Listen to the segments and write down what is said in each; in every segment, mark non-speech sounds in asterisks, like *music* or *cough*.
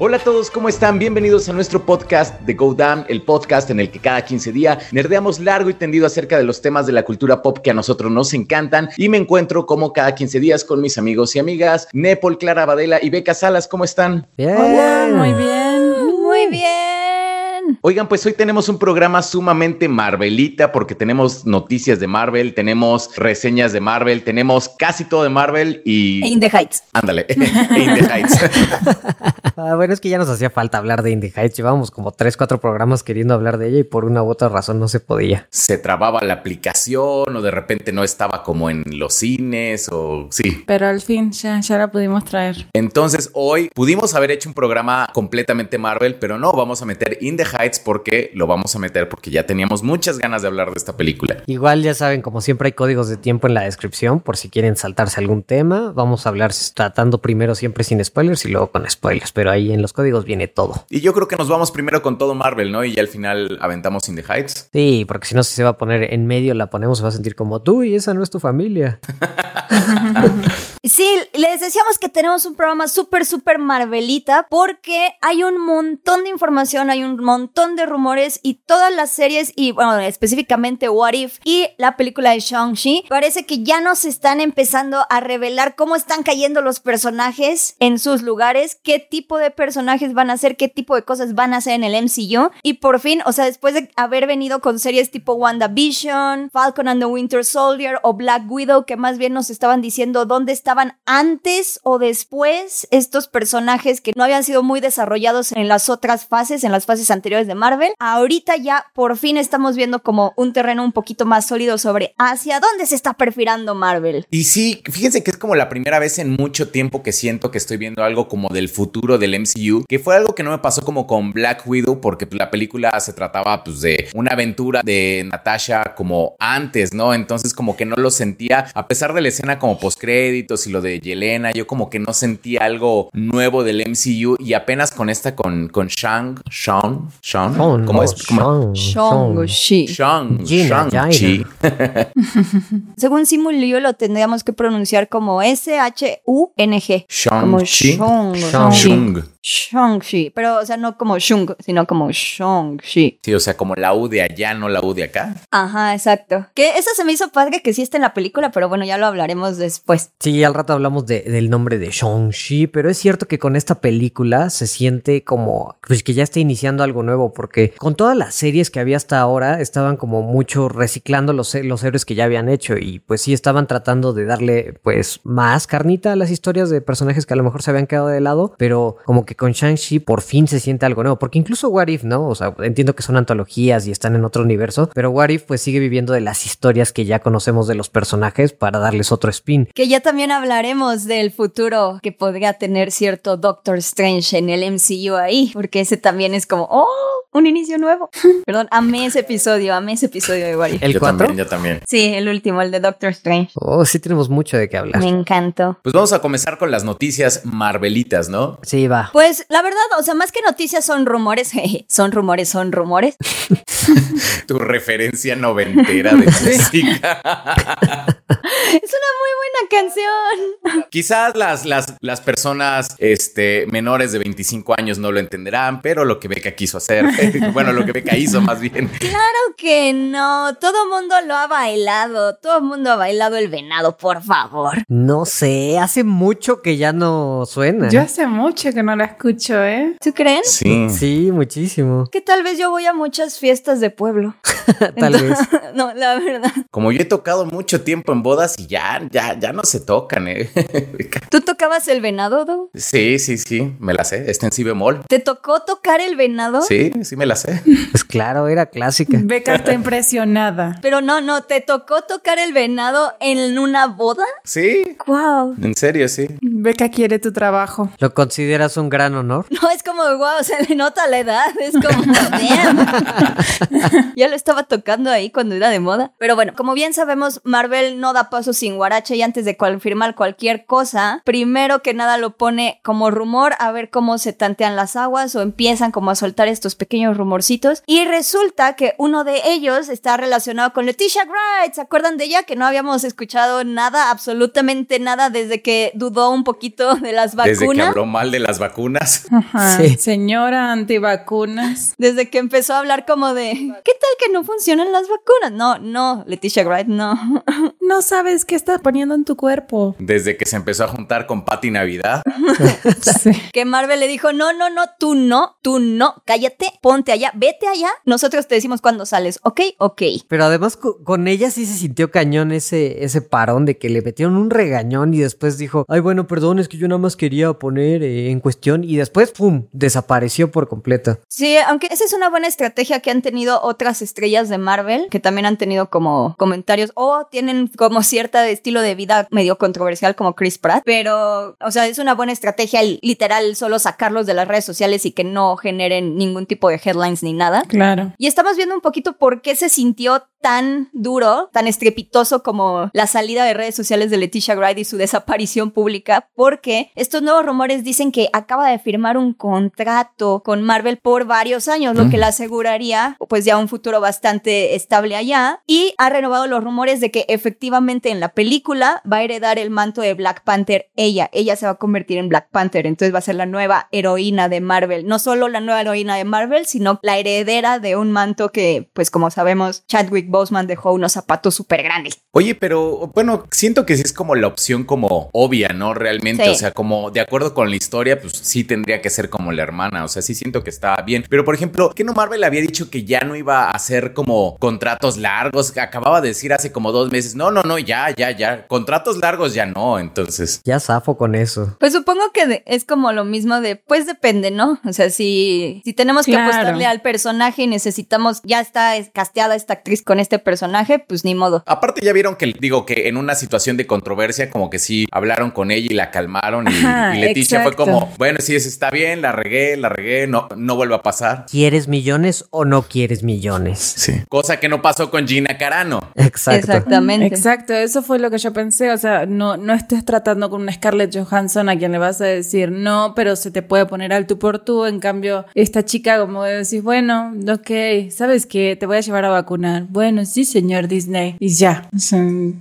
Hola a todos, ¿cómo están? Bienvenidos a nuestro podcast de Go Down, el podcast en el que cada 15 días nerdeamos largo y tendido acerca de los temas de la cultura pop que a nosotros nos encantan y me encuentro como cada 15 días con mis amigos y amigas Nepal, Clara Badela y Beca Salas, ¿cómo están? Bien. Hola, muy bien. Oigan, pues hoy tenemos un programa sumamente Marvelita porque tenemos noticias de Marvel, tenemos reseñas de Marvel, tenemos casi todo de Marvel y... In the Heights. Ándale, *laughs* In the Heights. *laughs* Ah, bueno, es que ya nos hacía falta hablar de Indie Heights. Llevábamos como 3, 4 programas queriendo hablar de ella y por una u otra razón no se podía. Se trababa la aplicación o de repente no estaba como en los cines o sí. Pero al fin ya, ya la pudimos traer. Entonces hoy pudimos haber hecho un programa completamente Marvel, pero no, vamos a meter In the Heights porque lo vamos a meter porque ya teníamos muchas ganas de hablar de esta película. Igual ya saben, como siempre hay códigos de tiempo en la descripción por si quieren saltarse algún tema. Vamos a hablar tratando primero siempre sin spoilers y luego con spoilers, pero ahí en los códigos viene todo. Y yo creo que nos vamos primero con todo Marvel, ¿no? Y ya al final aventamos In the Heights. Sí, porque si no si se va a poner en medio, la ponemos, se va a sentir como tú y esa no es tu familia. *laughs* Sí, les decíamos que tenemos un programa súper, súper Marvelita porque hay un montón de información, hay un montón de rumores y todas las series y, bueno, específicamente What If y la película de Shang-Chi, parece que ya nos están empezando a revelar cómo están cayendo los personajes en sus lugares, qué tipo de personajes van a ser, qué tipo de cosas van a hacer en el MCU y por fin, o sea, después de haber venido con series tipo WandaVision, Falcon and the Winter Soldier o Black Widow, que más bien nos estaban diciendo dónde estaban antes o después estos personajes que no habían sido muy desarrollados en las otras fases, en las fases anteriores de Marvel. Ahorita ya por fin estamos viendo como un terreno un poquito más sólido sobre hacia dónde se está perfilando Marvel. Y sí, fíjense que es como la primera vez en mucho tiempo que siento que estoy viendo algo como del futuro del MCU, que fue algo que no me pasó como con Black Widow, porque la película se trataba pues de una aventura de Natasha como antes, ¿no? Entonces como que no lo sentía, a pesar de la escena como postcréditos y lo de Yelena, yo como que no sentía algo nuevo del MCU y apenas con esta, con, con Shang, Shang, Shang, Shang, ¿cómo no, es? ¿Cómo? Shang, Shang-Chi. Shang, Gina, Shang-Chi. *laughs* Según Simulio lo tendríamos que pronunciar como S-H-U-N-G. Shang. Shang. Shang. Shang-Chi. Pero, o sea, no como Shung, sino como Shang-Chi. Sí, o sea, como la U de allá, no la U de acá. Ajá, exacto. Que eso se me hizo padre que sí está en la película, pero bueno, ya lo hablaremos después. Sí, al rato hablamos de- del nombre de Shang-Chi, pero es cierto que con esta película se siente como pues que ya está iniciando algo nuevo, porque con todas las series que había hasta ahora estaban como mucho reciclando los, los héroes que ya habían hecho y pues sí estaban tratando de darle pues más carnita a las historias de personajes que a lo mejor se habían quedado de lado, pero como que con Shang-Chi por fin se siente algo nuevo, porque incluso What If, ¿no? O sea, entiendo que son antologías y están en otro universo, pero What If pues sigue viviendo de las historias que ya conocemos de los personajes para darles otro spin. Que ya también hablaremos del futuro que podría tener cierto Doctor Strange en el MCU ahí, porque ese también es como, oh, un inicio nuevo. *laughs* Perdón, amé ese episodio, amé ese episodio de What If. ¿El yo 4? también, yo también. Sí, el último, el de Doctor Strange. Oh, sí tenemos mucho de qué hablar. Me encantó. Pues vamos a comenzar con las noticias Marvelitas, ¿no? Sí, va. Pues la verdad, o sea, más que noticias son rumores, *laughs* jeje, son rumores, son rumores. *laughs* Tu referencia noventera de música. *laughs* Es una muy buena canción. Quizás las, las, las personas este, menores de 25 años no lo entenderán, pero lo que Beca quiso hacer, *laughs* bueno, lo que Beca hizo más bien. Claro que no, todo mundo lo ha bailado, todo mundo ha bailado el venado, por favor. No sé, hace mucho que ya no suena. Yo hace mucho que no la escucho, ¿eh? ¿Tú creen? Sí. Sí, muchísimo. Que tal vez yo voy a muchas fiestas de pueblo. *laughs* Tal vez. *laughs* no, la verdad. Como yo he tocado mucho tiempo en bodas y ya, ya, ya no se tocan, ¿eh? *laughs* ¿Tú tocabas el venado, Do? Sí, sí, sí, me la sé. Está en si bemol. ¿Te tocó tocar el venado? Sí, sí me la sé. Pues claro, era clásica. *laughs* Beca está impresionada. Pero no, no, ¿te tocó tocar el venado en una boda? Sí, Wow. en serio, sí. Beca quiere tu trabajo. ¿Lo consideras un gran honor? *laughs* No, es como, wow, se le nota la edad, es como, damn. ya lo estaba tocando ahí cuando era de moda. Pero bueno, como bien sabemos, Marvel no da paso sin guarache y antes de de confirmar cualquier cosa, primero que nada lo pone como rumor a ver cómo se tantean las aguas o empiezan como a soltar estos pequeños rumorcitos. Y resulta que uno de ellos está relacionado con Leticia Wright. ¿Se acuerdan de ella? Que no habíamos escuchado nada, absolutamente nada, desde que dudó un poquito de las vacunas. Desde que habló mal de las vacunas. Ajá. Sí. Señora antivacunas. Desde que empezó a hablar como de, ¿qué tal que no funcionan las vacunas? No, no, Leticia Wright, no. No sabes qué estás poniendo en tu cuerpo. Desde que se empezó a juntar con Patty Navidad. *laughs* *laughs* Sí. Que Marvel le dijo, no, no, no, tú no, tú no, cállate, ponte allá, vete allá. Nosotros te decimos cuándo sales, ¿ok? Ok. Pero además co- con ella sí se sintió cañón ese, ese parón de que le metieron un regañón y después dijo, ay bueno, perdón, es que yo nada más quería poner eh, en cuestión y después, ¡pum!, desapareció por completo. Sí, aunque esa es una buena estrategia que han tenido otras estrellas de Marvel, que también han tenido como comentarios o tienen como cierta estilo de vida medio controversial como Chris Pratt, pero, o sea, es una buena estrategia el- literal solo sacarlos de las redes sociales y que no generen ningún tipo de headlines ni nada. Claro. Y estamos viendo un poquito por qué se sintió tan duro, tan estrepitoso como la salida de redes sociales de Leticia Wright y su desaparición pública, porque estos nuevos rumores dicen que acaba de firmar un contrato con Marvel por varios años, lo que le aseguraría pues ya un futuro bastante estable allá y ha renovado los rumores de que efectivamente en la película va a heredar el manto de Black Panther ella, ella se va a convertir en Black Panther, entonces va a ser la nueva heroína de Marvel, no solo la nueva heroína de Marvel, sino la heredera de un manto que pues como sabemos Chadwick Boseman dejó unos zapatos súper grandes. Oye, pero bueno, siento que sí es como la opción como obvia, ¿no? Realmente, Sí. o sea, como de acuerdo con la historia, pues sí tendría que ser como la hermana, o sea, sí siento que está bien. Pero por ejemplo, ¿qué no Marvel había dicho que ya no iba a hacer como contratos largos? Acababa de decir hace como dos meses, no, no, no, ya, ya, ya, contratos largos ya no, entonces... Ya zafo con eso. Pues supongo que es como lo mismo de, pues depende, ¿no? O sea, si, si tenemos que apostarle al personaje y necesitamos, ya está es- casteada esta actriz con este personaje, pues ni modo. Aparte ya vieron que digo que en una situación de controversia como que sí hablaron con ella y la calmaron y, Ajá, y Leticia fue exacto. como, bueno, sí, eso está bien, la regué, la regué, no, no vuelve a pasar. ¿Quieres millones o no quieres millones? Sí. Cosa que no pasó con Gina Carano. Exacto. Exactamente. Exacto, eso fue lo que yo pensé. O sea, no, no estés tratando con una Scarlett Johansson a quien le vas a decir no, pero se te puede poner al tú por tú. En cambio, esta chica, como decís, bueno, ok, ¿sabes qué? Te voy a llevar a vacunar. Bueno, sí, señor Disney. Y ya.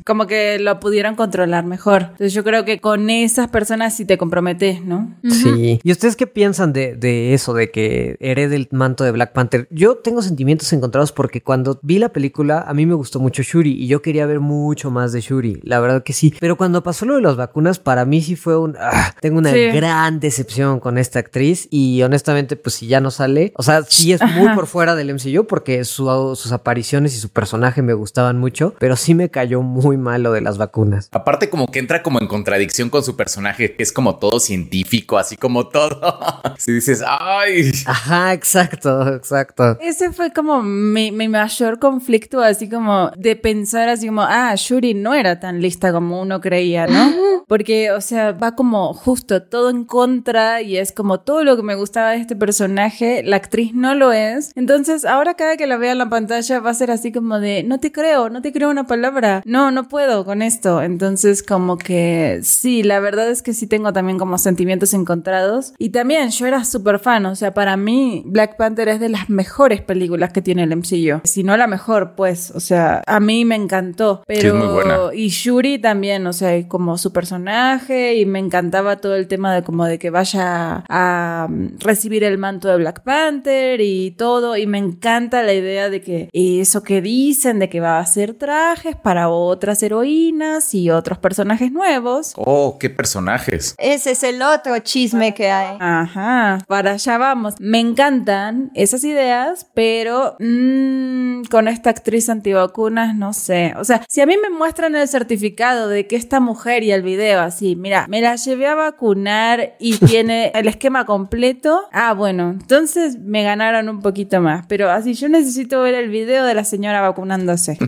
Como que lo pudieron controlar mejor. Entonces, yo creo que con esas personas sí te comprometes, ¿no? Sí. ¿Y ustedes qué piensan de, de eso, de que herede el manto de Black Panther? Yo tengo sentimientos encontrados porque cuando vi la película, a mí me gustó mucho Shuri y yo quería ver mucho más de Shuri, la verdad que sí. Pero cuando pasó lo de las vacunas, para mí sí fue un... ah, tengo una Sí. gran decepción con esta actriz y honestamente, pues si ya no sale, o sea, sí es muy por fuera del MCU porque su- sus apariciones y su personaje me gustaban mucho, pero sí me cayó muy mal lo de las vacunas. Aparte como que entra como en contradicción con su personaje, que es como todo científico, así como todo. *laughs* si dices, ay, Ajá, exacto, exacto. Ese fue como mi, mi mayor conflicto, así como de pensar así como, ah, Shuri no era tan lista como uno creía, ¿no? Porque, o sea, va como justo todo en contra y es como todo lo que me gustaba de este personaje, la actriz no lo es. Entonces, ahora cada que la vea en la pantalla va a ser así como de, no te creo, no te creo una palabra, no, no puedo con esto. Entonces, como que sí, la verdad es que sí tengo también como sentimientos encontrados. Y también yo era súper fan, o sea, para mí Black Panther es de las mejores películas que tiene el MCU. Si no la mejor, pues, o sea, a mí me encantó. Pero, es muy buena. y Shuri también, o sea, como su personaje y me encantaba todo el tema de como de que vaya a mm, recibir el manto de Black Panther y todo. Y me encanta la idea de que eso que dicen, de que va a hacer trajes para otras heroínas y otros personajes nuevos. oh, qué personajes. Ese es el otro chisme que hay. Ajá, para allá vamos. Me encantan esas ideas, pero mm, con esta actriz antivacunas, no sé. O sea, si a mí me muestran el certificado de que esta mujer y el video así, mira, me la llevé a vacunar y *laughs* tiene el esquema completo, ah, bueno, entonces me ganaron un poquito más. Pero así yo necesito ver el video de la señora vacunándose. *laughs*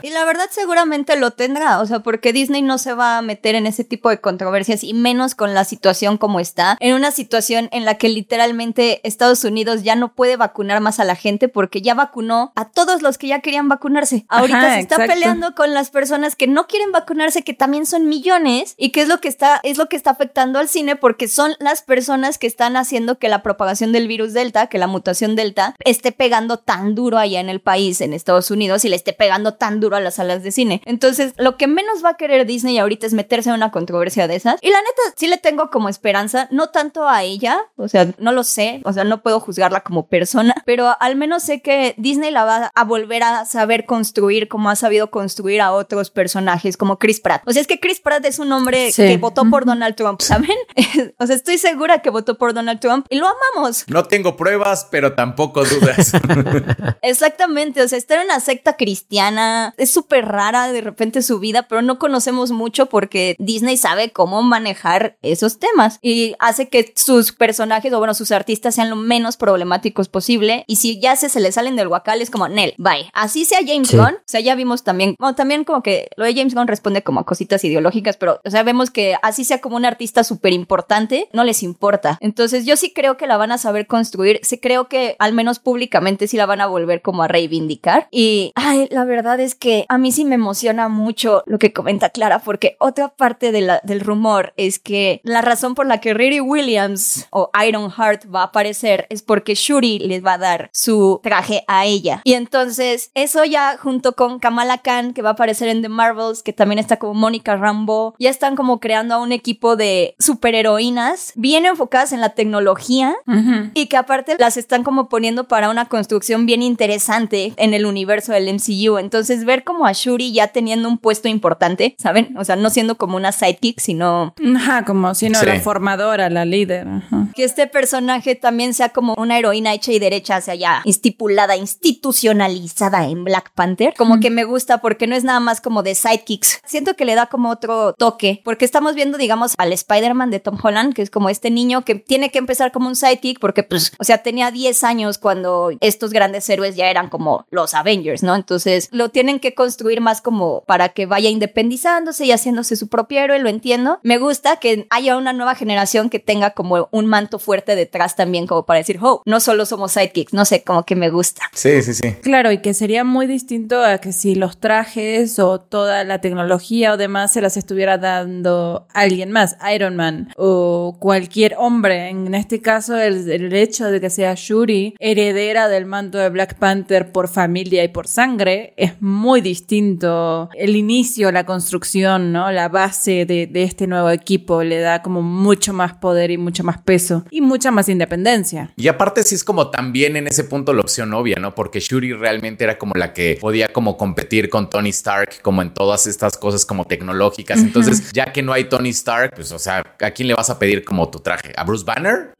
Y la verdad seguramente lo tendrá, o sea, porque Disney no se va a meter en ese tipo de controversias y menos con la situación como está, en una situación en la que literalmente Estados Unidos ya no puede vacunar más a la gente porque ya vacunó a todos los que ya querían vacunarse. Ahorita Ajá, se está exacto. peleando con las personas que no quieren vacunarse, que también son millones y que es lo que está es lo que está afectando al cine porque son las personas que están haciendo que la propagación del virus Delta, que la mutación Delta esté pegando tan duro allá en el país, en Estados Unidos y le esté pegando tan duro a las salas de cine. Entonces, lo que menos va a querer Disney ahorita es meterse en una controversia de esas. Y la neta, sí le tengo como esperanza, no tanto a ella, o sea, no lo sé, o sea, no puedo juzgarla como persona, pero al menos sé que Disney la va a volver a saber construir como ha sabido construir a otros personajes como Chris Pratt. O sea, es que Chris Pratt es un hombre Sí. que votó por Donald Trump, ¿saben? *laughs* o sea, estoy segura que votó por Donald Trump y lo amamos. No tengo pruebas, pero tampoco dudas. *laughs* Exactamente, o sea, está en una secta cristiana, es súper rara de repente su vida, pero no conocemos mucho porque Disney sabe cómo manejar esos temas y hace que sus personajes o bueno, sus artistas sean lo menos problemáticos posible y si ya se, se le salen del guacal es como, Nel, bye. Así sea James Sí. Gunn, o sea, ya vimos también, bueno, también como que lo de James Gunn responde como a cositas ideológicas, pero, o sea, vemos que así sea como un artista súper importante, no les importa. Entonces, yo sí creo que la van a saber construir, sí creo que al menos públicamente sí la van a volver como a reivindicar. Y, ay, la verdad es que a mí sí me emociona mucho lo que comenta Clara, porque otra parte de la- del rumor es que la razón por la que Riri Williams o Iron Heart va a aparecer es porque Shuri les va a dar su traje a ella. Y entonces, eso ya junto con Kamala Khan, que va a aparecer en The Marvels, que también está como Mónica Rambo, ya están como creando a un equipo de superheroínas bien enfocadas en la tecnología Ujú. y que aparte las están como poniendo para una construcción bien interesante en el universo del MCU. Entonces, ver como a Shuri ya teniendo un puesto importante, ¿saben? O sea, no siendo como una sidekick, sino Ajá, como si no Sí. la formadora, la líder. Ajá. que este personaje también sea como una heroína hecha y derecha, hacia allá estipulada, institucionalizada en Black Panther. Como que me gusta porque no es nada más como de sidekicks. Siento que le da como otro toque, porque estamos viendo, digamos, al Spider-Man de Tom Holland, que es como este niño que tiene que empezar como un sidekick, porque pues, o sea, tenía 10 años cuando estos grandes héroes ya eran como los Avengers, ¿no? Entonces lo tienen que construir más como para que vaya independizándose y haciéndose su propio héroe, lo entiendo. Me gusta que haya una nueva generación que tenga como un manto fuerte detrás también, como para decir, oh, no solo somos sidekicks, no sé, como que me gusta. Sí, sí, sí. Claro, y que sería muy distinto a que si los trajes o toda la tecnología o demás se las estuviera dando alguien más, Iron Man o cualquier hombre. En este caso, el, el hecho de que sea Shuri, heredera del manto de Black Panther por familia y por sangre, es muy distinto. El inicio, la construcción, ¿no? La base de, de este nuevo equipo le da como mucho más poder y mucho más peso y mucha más independencia. Y aparte sí es como también en ese punto la opción obvia, ¿no? Porque Shuri realmente era como la que podía como competir con Tony Stark como en todas estas cosas como tecnológicas. Entonces, ya que no hay Tony Stark, pues o sea, ¿a quién le vas a pedir como tu traje? ¿A Bruce Banner?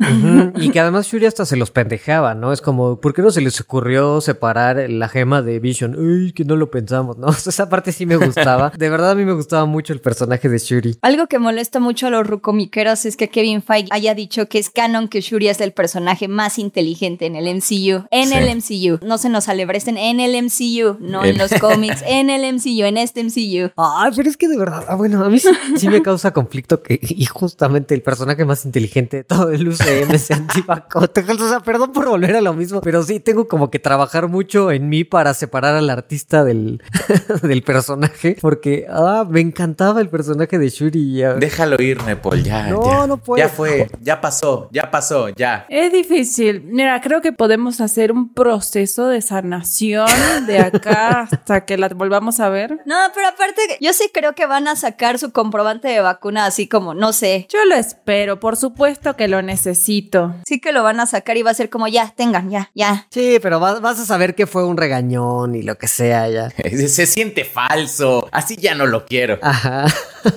Y que además Shuri hasta se los pendejaba, ¿no? Es como, ¿por qué no se les ocurrió separar la gema de Vision? Uy, que no lo pensamos, ¿no? *laughs* Esa parte sí me gustaba. *laughs* De verdad a mí me gustaba mucho el personaje de Shuri. Algo que molesta mucho a los rucomiqueros es que Kevin Feige haya dicho que es canon que Shuri es el personaje más inteligente en el MCU. En Sí. el MCU. No se nos alebresten en el MCU, no en En- los *laughs* cómics, en el MCU, en este MCU. Ay, pero es que de verdad, ah, bueno, a mí sí, sí me causa conflicto que y justamente el personaje más inteligente de todo el UCM sea Antibacote. O sea, perdón por volver a lo mismo, pero sí tengo como que trabajar mucho en mí para separar al artista del, *laughs* del personaje, porque ah, me encantaba el personaje de Shuri. y, ah, Déjalo ir, Nepal, ya. No, ya. no puedo. Ya fue, ya pasó, ya pasó, ya. Es difícil. Mira, creo que podemos hacer un proceso de sanación de acá *laughs* hasta que la volvamos a ver. No, pero aparte, yo sí creo que van a sacar su comprobante de vacuna así como, no sé. Yo lo espero, por supuesto que lo necesito. Sí que lo van a sacar y va a ser como, ya, tengan, ya, ya. Sí, pero vas, vas a saber que fue un regañón y lo que sea ya. *laughs* Se siente falso, así ya no lo quiero. Ajá.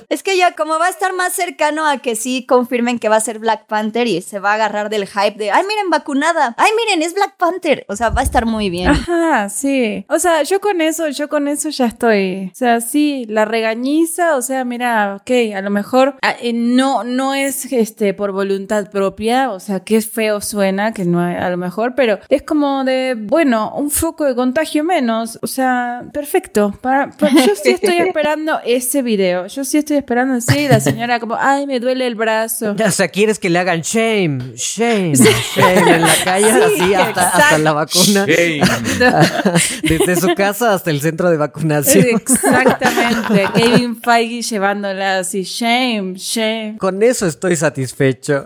Es que ya como va a estar más cercano a que sí confirmen que va a ser Black Panther y se va a agarrar del hype de, ay, miren, vacunada, ay, miren, es Black Panther. O sea, va a estar muy bien. Ajá, sí. O sea, yo con eso, yo con eso ya estoy. O sea, sí, la regañiza, o sea, mira, ok, a lo mejor ah, eh, no, no es este por voluntad propia, o sea, que feo suena, que no hay- a lo mejor, pero es como de, bueno, un foco de contagio menos. O sea, perfecto. Para, para- yo sí estoy *laughs* esperando ese video. Yo sí estoy esperando, sí, la señora como, ay, me duele el brazo. *laughs* O sea, quieres que le hagan shame, shame, shame en la calle, así hasta, hasta la vacuna. Hey. *laughs* Desde su casa hasta el centro de vacunación. Exactamente. *laughs* Kevin Feige llevándola así, shame, shame. Con eso estoy satisfecho.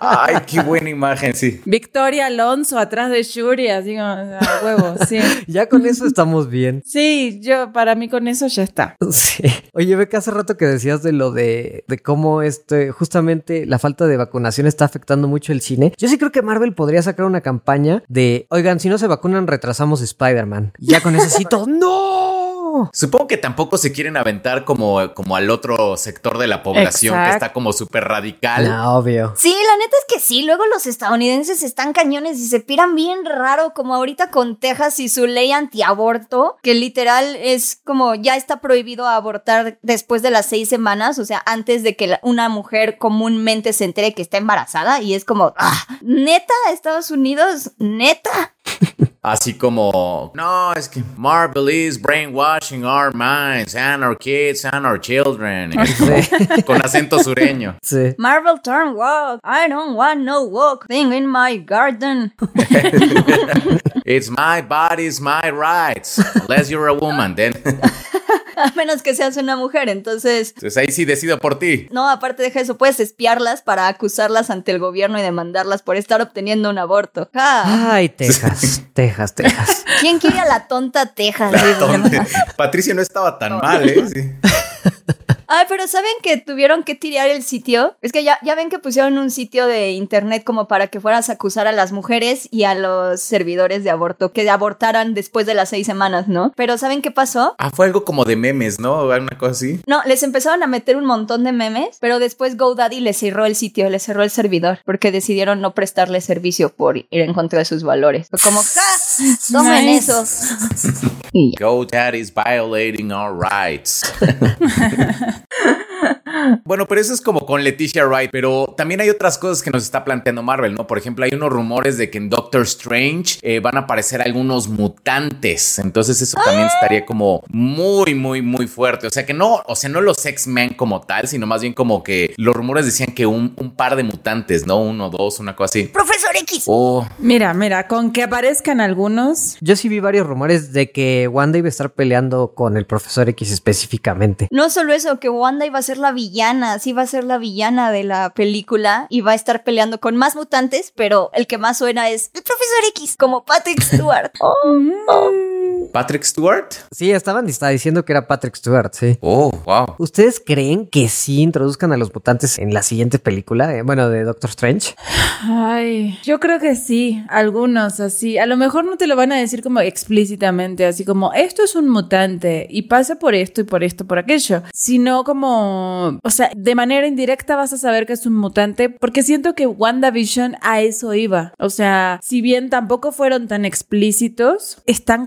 Ay, qué buena imagen, sí. Victoria Alonso atrás de Shuri, así como, a huevo, sí. Ya con eso estamos bien. Sí, yo, para mí con eso ya está. Sí. *laughs* Oye, ve que hace rato que decías de lo de, de cómo este, justamente la falta de vacunación está afectando mucho el cine. Yo sí creo que Marvel podría sacar una campaña de, oigan, si no se vacunan, retrasamos Spider-Man. Ya con eso todo, *laughs* ¡No! Supongo que tampoco se quieren aventar como, como al otro sector de la población que está como súper radical. No, obvio. Sí, la neta es que sí, luego los estadounidenses están cañones y se piran bien raro, como ahorita con Texas y su ley antiaborto, que literal es como ya está prohibido abortar después de las seis semanas, o sea, antes de que una mujer comúnmente se entere que está embarazada y es como, ah, neta, Estados Unidos, neta. *laughs* Así como, no, es que Marvel is brainwashing our minds and our kids and our children. Sí. Con acento sureño. *laughs* Sí. Marvel turn woke, I don't want no woke thing in my garden. *laughs* It's my body's my rights. Unless you're a woman, then. *laughs* *laughs* A menos que seas una mujer, entonces Entonces ahí sí decido por ti. No, aparte deja eso, puedes espiarlas para acusarlas ante el gobierno y demandarlas por estar obteniendo un aborto. ¡Ja! Ay, Texas, *laughs* Texas, Texas. ¿Quién quiere a la tonta Texas? ¿Dónde? Patricia no estaba tan mal, ¿eh? Sí. *laughs* Ay, pero ¿saben que tuvieron que tirar el sitio? Es que ya, ya ven que pusieron un sitio de internet como para que fueras a acusar a las mujeres y a los servidores de aborto que abortaran después de las seis semanas, ¿no? Pero ¿saben qué pasó? Ah, fue algo como de memes, ¿no? Una cosa así. No, les empezaron a meter un montón de memes, pero después GoDaddy les cerró el sitio, les cerró el servidor, porque decidieron no prestarle servicio por ir en contra de sus valores. Fue como, ¡ja! ¡Tomen Nice. eso! *laughs* GoDaddy's violating our rights. *laughs* *laughs* Bueno, pero eso es como con Leticia Wright, pero también hay otras cosas que nos está planteando Marvel, ¿no? Por ejemplo, hay unos rumores de que en Doctor Strange eh, van a aparecer algunos mutantes, entonces eso también estaría como muy, muy, muy fuerte. O sea que no, o sea, no los X-Men como tal, sino más bien como que los rumores decían que un, un par de mutantes, ¿no? Uno, dos, una cosa así. Profesor X. Oh, Mira, mira, con que aparezcan algunos. Yo sí vi varios rumores de que Wanda iba a estar peleando con el profesor X específicamente. No solo eso, que Wanda iba a ser la villana, sí va a ser la villana de la película y va a estar peleando con más mutantes, pero el que más suena es el profesor X, como Patrick Stewart. *laughs* Patrick Stewart. Sí, estaban está diciendo que era Patrick Stewart, sí. Oh, wow. ¿Ustedes creen que sí introduzcan a los mutantes en la siguiente película? Eh, bueno, de Doctor Strange. Ay, yo creo que sí, algunos así. A lo mejor no te lo van a decir como explícitamente, así como esto es un mutante y pasa por esto y por esto, por aquello, sino como, o sea, de manera indirecta vas a saber que es un mutante porque siento que WandaVision a eso iba. O sea, si bien tampoco fueron tan explícitos, están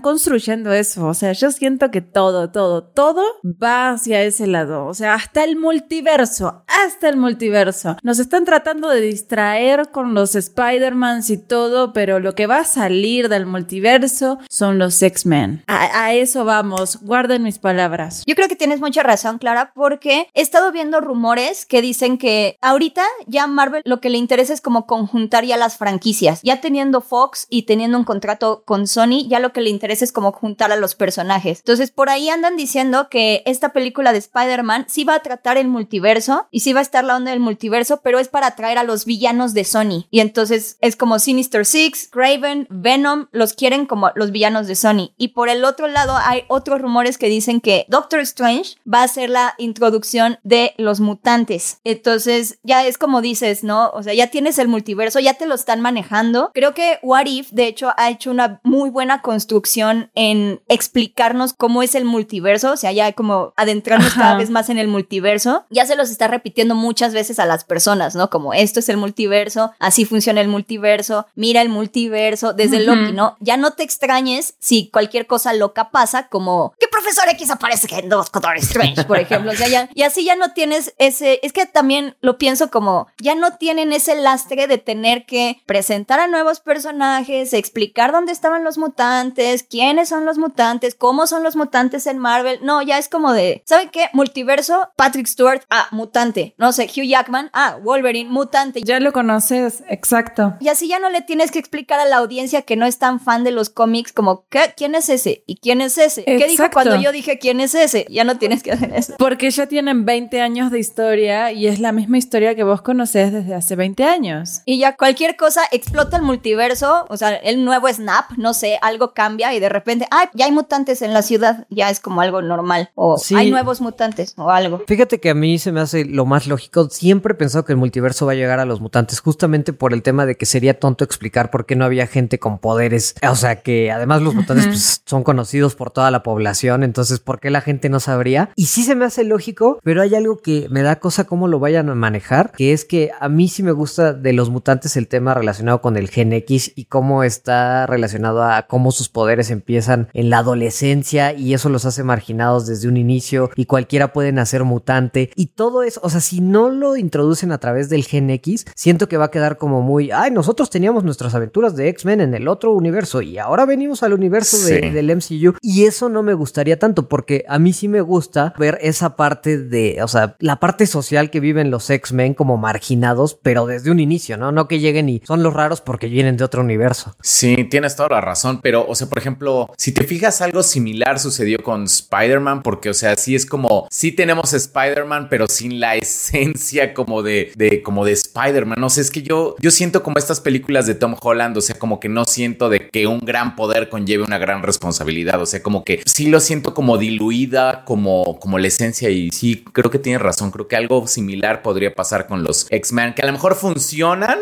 eso. O sea, yo siento que todo, todo, todo va hacia ese lado. O sea, hasta el multiverso, hasta el multiverso. Nos están tratando de distraer con los Spider-Mans y todo, pero lo que va a salir del multiverso son los X-Men. A, a eso vamos, guarden mis palabras. Yo creo que tienes mucha razón, Clara, porque he estado viendo rumores que dicen que ahorita ya Marvel lo que le interesa es como conjuntar ya las franquicias. Ya teniendo Fox y teniendo un contrato con Sony, ya lo que le interesa es como juntar a los personajes. Entonces, por ahí andan diciendo que esta película de Spider-Man sí va a tratar el multiverso y sí va a estar la onda del multiverso, pero es para atraer a los villanos de Sony. Y entonces es como Sinister Six, Craven, Venom, los quieren como los villanos de Sony. Y por el otro lado hay otros rumores que dicen que Doctor Strange va a ser la introducción de los mutantes. Entonces ya es como dices, ¿no? O sea, ya tienes el multiverso, ya te lo están manejando. Creo que What If, de hecho, ha hecho una muy buena construcción en explicarnos cómo es el multiverso, o sea, ya como adentrarnos cada vez más en el multiverso, ya se los está repitiendo muchas veces a las personas, ¿no? Como esto es el multiverso, así funciona el multiverso, mira el multiverso, desde Loki, ¿no? Ya no te extrañes si cualquier cosa loca pasa, como que profesor X aparece en Doctor Strange, por ejemplo, o sea, ya, y así ya no tienes ese, es que también lo pienso como, ya no tienen ese lastre de tener que presentar a nuevos personajes, explicar dónde estaban los mutantes, quiénes son los mutantes, cómo son los mutantes en Marvel. No, ya es como de, ¿saben qué? Multiverso, Patrick Stewart, ah, mutante. No sé, Hugh Jackman, ah, Wolverine, mutante. Ya lo conoces, exacto. Y así ya no le tienes que explicar a la audiencia que no es tan fan de los cómics como, ¿qué? ¿Quién es ese? ¿Y quién es ese? ¿Qué dijo cuando yo dije quién es ese? Ya no tienes que hacer eso. Porque ya tienen 20 años de historia y es la misma historia que vos conocés desde hace 20 años. Y ya cualquier cosa explota el multiverso, o sea, el nuevo Snap, no sé, algo cambia y de repente, ay, ya hay mutantes en la ciudad, ya es como algo normal. O hay nuevos mutantes o algo. Fíjate que a mí se me hace lo más lógico. Siempre he pensado que el multiverso va a llegar a los mutantes, justamente por el tema de que sería tonto explicar por qué no había gente con poderes. O sea, que además los mutantes pues, son conocidos por toda la población, entonces, ¿por qué la gente no sabría? Y sí se me hace lógico, pero hay algo que me da cosa cómo lo vayan a manejar, que es que a mí sí me gusta de los mutantes el tema relacionado con el gen X y cómo está relacionado a cómo sus poderes empiezan en la adolescencia y eso los hace marginados desde un inicio y cualquiera puede nacer mutante y todo eso, o sea, si no lo introducen a través del gen X, siento que va a quedar como muy, ay, nosotros teníamos nuestras aventuras de X-Men en el otro universo y ahora venimos al universo del MCU y eso no me gustaría tanto porque a mí sí me gusta ver esa parte de, o sea, la parte social que viven los X-Men como marginados, pero desde un inicio, ¿no? No que lleguen y son los raros porque vienen de otro universo. Sí, tienes toda la razón, pero, o sea, por ejemplo, si te fijas, algo similar sucedió con Spider-Man, porque, o sea, sí es como, sí tenemos Spider-Man, pero sin la *laughs* esencia como de, de como de Spider-Man. No sé, es que yo, yo siento como estas películas de Tom Holland, o sea, como que no siento de que un gran poder conlleve una gran responsabilidad, o sea, como que sí lo siento como diluida, como, como la esencia, y sí, creo que tienes razón, creo que algo similar podría pasar con los X-Men, que a lo mejor funcionan,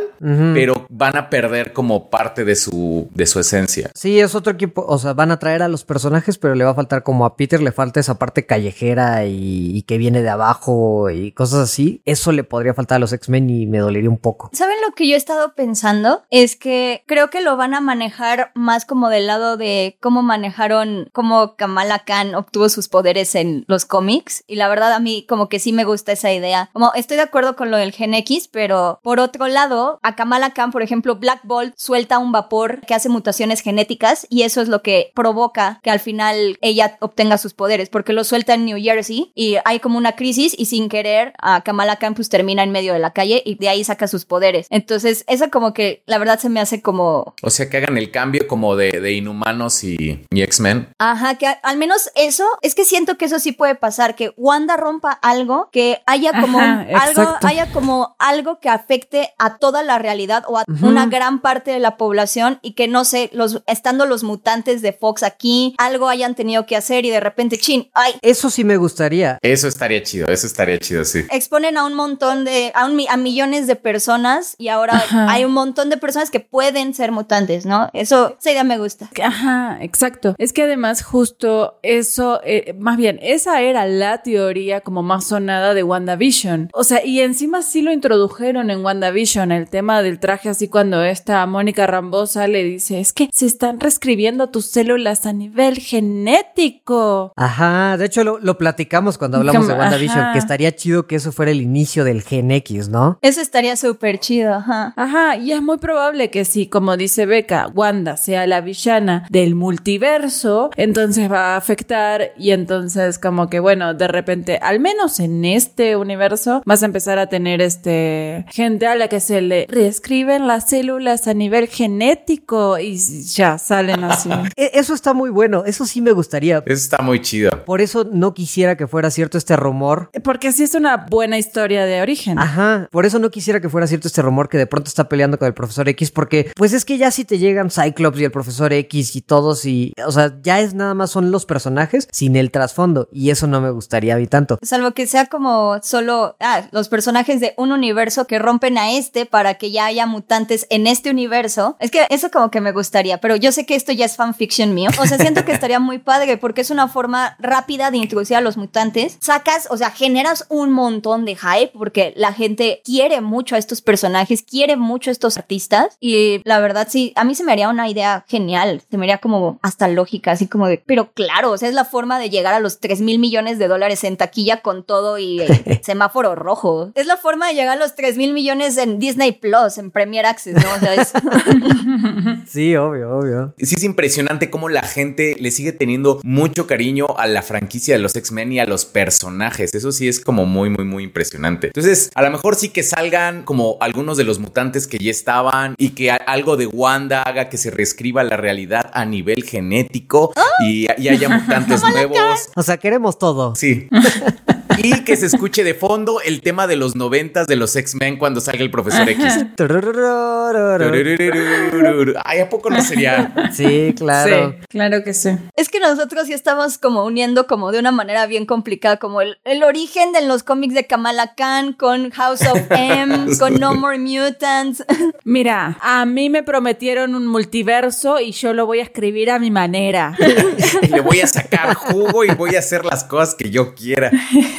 pero van a perder como parte de su, de su esencia. Sí, es otro equipo, o sea, van a traer a los personajes, pero le va a faltar como a Peter, le falta esa parte callejera y, que viene de abajo y cosas así. Eso le podría faltar a los X-Men y me dolería un poco. ¿Saben lo que yo he estado pensando? Es que creo que lo van a manejar más como del lado de cómo manejaron, cómo Kamala Khan obtuvo sus poderes en los cómics. Y la verdad a mí como que sí me gusta esa idea. Como estoy de acuerdo con lo del Gen X, pero por otro lado, a Kamala Khan, por ejemplo, Black Bolt suelta un vapor que hace mutaciones genéticas y eso es lo que provoca que al final ella obtenga sus poderes, porque lo suelta en New Jersey y hay como una crisis y sin querer a Kamala Khan pues termina en medio de la calle y de ahí saca sus poderes. Entonces, eso como que la verdad se me hace como... O sea, que hagan el cambio como de, de Inhumanos y, X-Men. Ajá, que al menos eso, es que siento que eso sí puede pasar, que Wanda rompa algo, que haya como algo, haya como algo que afecte a toda la realidad o a una gran parte de la población y que no sé, los, estando los mutantes de Fox aquí, algo hayan tenido que hacer y de repente, chin, ay. Eso sí me gustaría. Eso estaría chido, eso estaría chido, sí. Exponen a un montón de, a, a millones de personas y ahora hay un montón de personas que pueden ser mutantes, ¿no? Eso, esa idea me gusta. Ajá, exacto. Es que además justo eso, eh, más bien, esa era la teoría como más sonada de WandaVision. O sea, y encima sí lo introdujeron en WandaVision, el tema del traje así cuando esta Mónica Rambosa le dice, es que se están reescribiendo tus células a nivel genético. Ajá, de hecho lo, platicamos cuando hablamos de WandaVision, que estaría chido que eso fuera el inicio del Gen X, ¿no? Eso estaría súper chido, ajá. Ajá, y es muy probable que si, como dice Beca, Wanda sea la villana del multiverso, entonces va a afectar y entonces como que bueno, de repente, al menos en este universo, vas a empezar a tener este gente a la que se le reescriben las células a nivel genético y ya salen así. *laughs* Eso está muy bueno, eso sí me gustaría. Eso está muy chido. Por eso no quisiera que fuera cierto este rumor. Porque sí es una buena historia de origen. Ajá, por eso no quisiera que fuera cierto este rumor que de pronto está peleando con el profesor X, porque pues es que ya si te llegan Cyclops y el profesor X y todos y, o sea, ya es nada más son los personajes sin el trasfondo y eso no me gustaría vi tanto. Salvo que sea como solo ah, los personajes de un universo que rompen a este para que ya haya mutantes en este universo. Es que eso como que me gustaría, pero yo sé que esto ya es fanfiction mío. O sea, siento que estaría muy padre porque es una forma rápida de introducir a los mutantes. Sacas, o sea, generas un montón de hype porque la gente quiere mucho a estos personajes, quiere mucho a estos artistas y la verdad sí, a mí se me haría una idea genial, se me haría como hasta lógica, así como de, pero claro, o sea, es la forma de llegar a los 3 mil millones de dólares en taquilla con todo y eh, *laughs* semáforo rojo. Es la forma de llegar a los 3 mil millones en Disney Plus, en Premier Access, ¿no? O sea, es... *laughs* *laughs* Sí, obvio, obvio. Sí es impresionante cómo la gente le sigue teniendo mucho cariño a la franquicia de los X-Men y a los personajes. Eso sí es como muy, muy, muy impresionante. Entonces, a lo mejor sí que salgan como algunos de los mutantes que ya estaban y que algo de Wanda haga que se reescriba la realidad a nivel genético y, y haya *laughs* mutantes nuevos. O sea, queremos todo. Sí. *laughs* Y que se escuche de fondo el tema de los noventas de los X-Men cuando salga el profesor X. Ay, ¿a poco no sería? Sí, claro. Sí, claro que sí. Es que nosotros sí estamos como uniendo como de una manera bien complicada, como el, el origen de los cómics de Kamala Khan con House of M, *laughs* con No More Mutants. Mira, a mí me prometieron un multiverso y yo lo voy a escribir a mi manera. *laughs* Y le voy a sacar jugo y voy a hacer las cosas que yo quiera.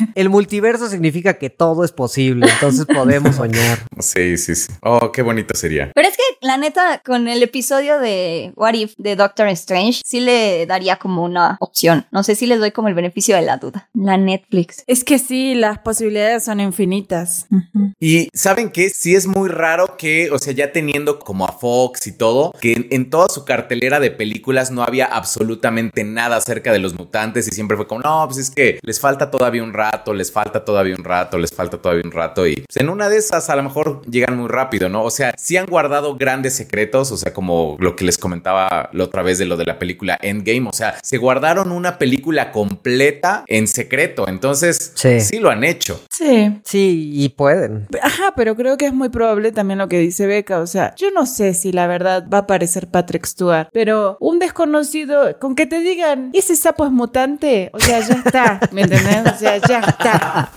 *laughs* El multiverso significa que todo es posible, entonces podemos soñar. *laughs* Sí, sí, sí. Oh, qué bonito sería. Pero es que la neta, con el episodio de What If de Doctor Strange, sí le daría como una opción. No sé si les doy como el beneficio de la duda. La Netflix. Es que sí, las posibilidades son infinitas. Y saben que sí es muy raro que, o sea, ya teniendo como a Fox y todo, que en, en toda su cartelera de películas no había absolutamente nada acerca de los mutantes y siempre fue como, no, pues es que les falta todavía un rato, les falta todavía un rato, les falta todavía un rato y pues, en una de esas a lo mejor llegan muy rápido, ¿no? O sea, sí han guardado grandes secretos, o sea, como lo que les comentaba la otra vez de lo de la película Endgame, o sea, se guardaron una película completa en secreto, entonces Sí. sí lo han hecho. Sí. Sí, y pueden. Ajá, pero creo que es muy probable también lo que dice Beca. O sea, yo no sé si la verdad va a aparecer Patrick Stewart, pero un desconocido, con que te digan, ese sapo es mutante, o sea, ya está, ¿me entendés? O sea, ya está.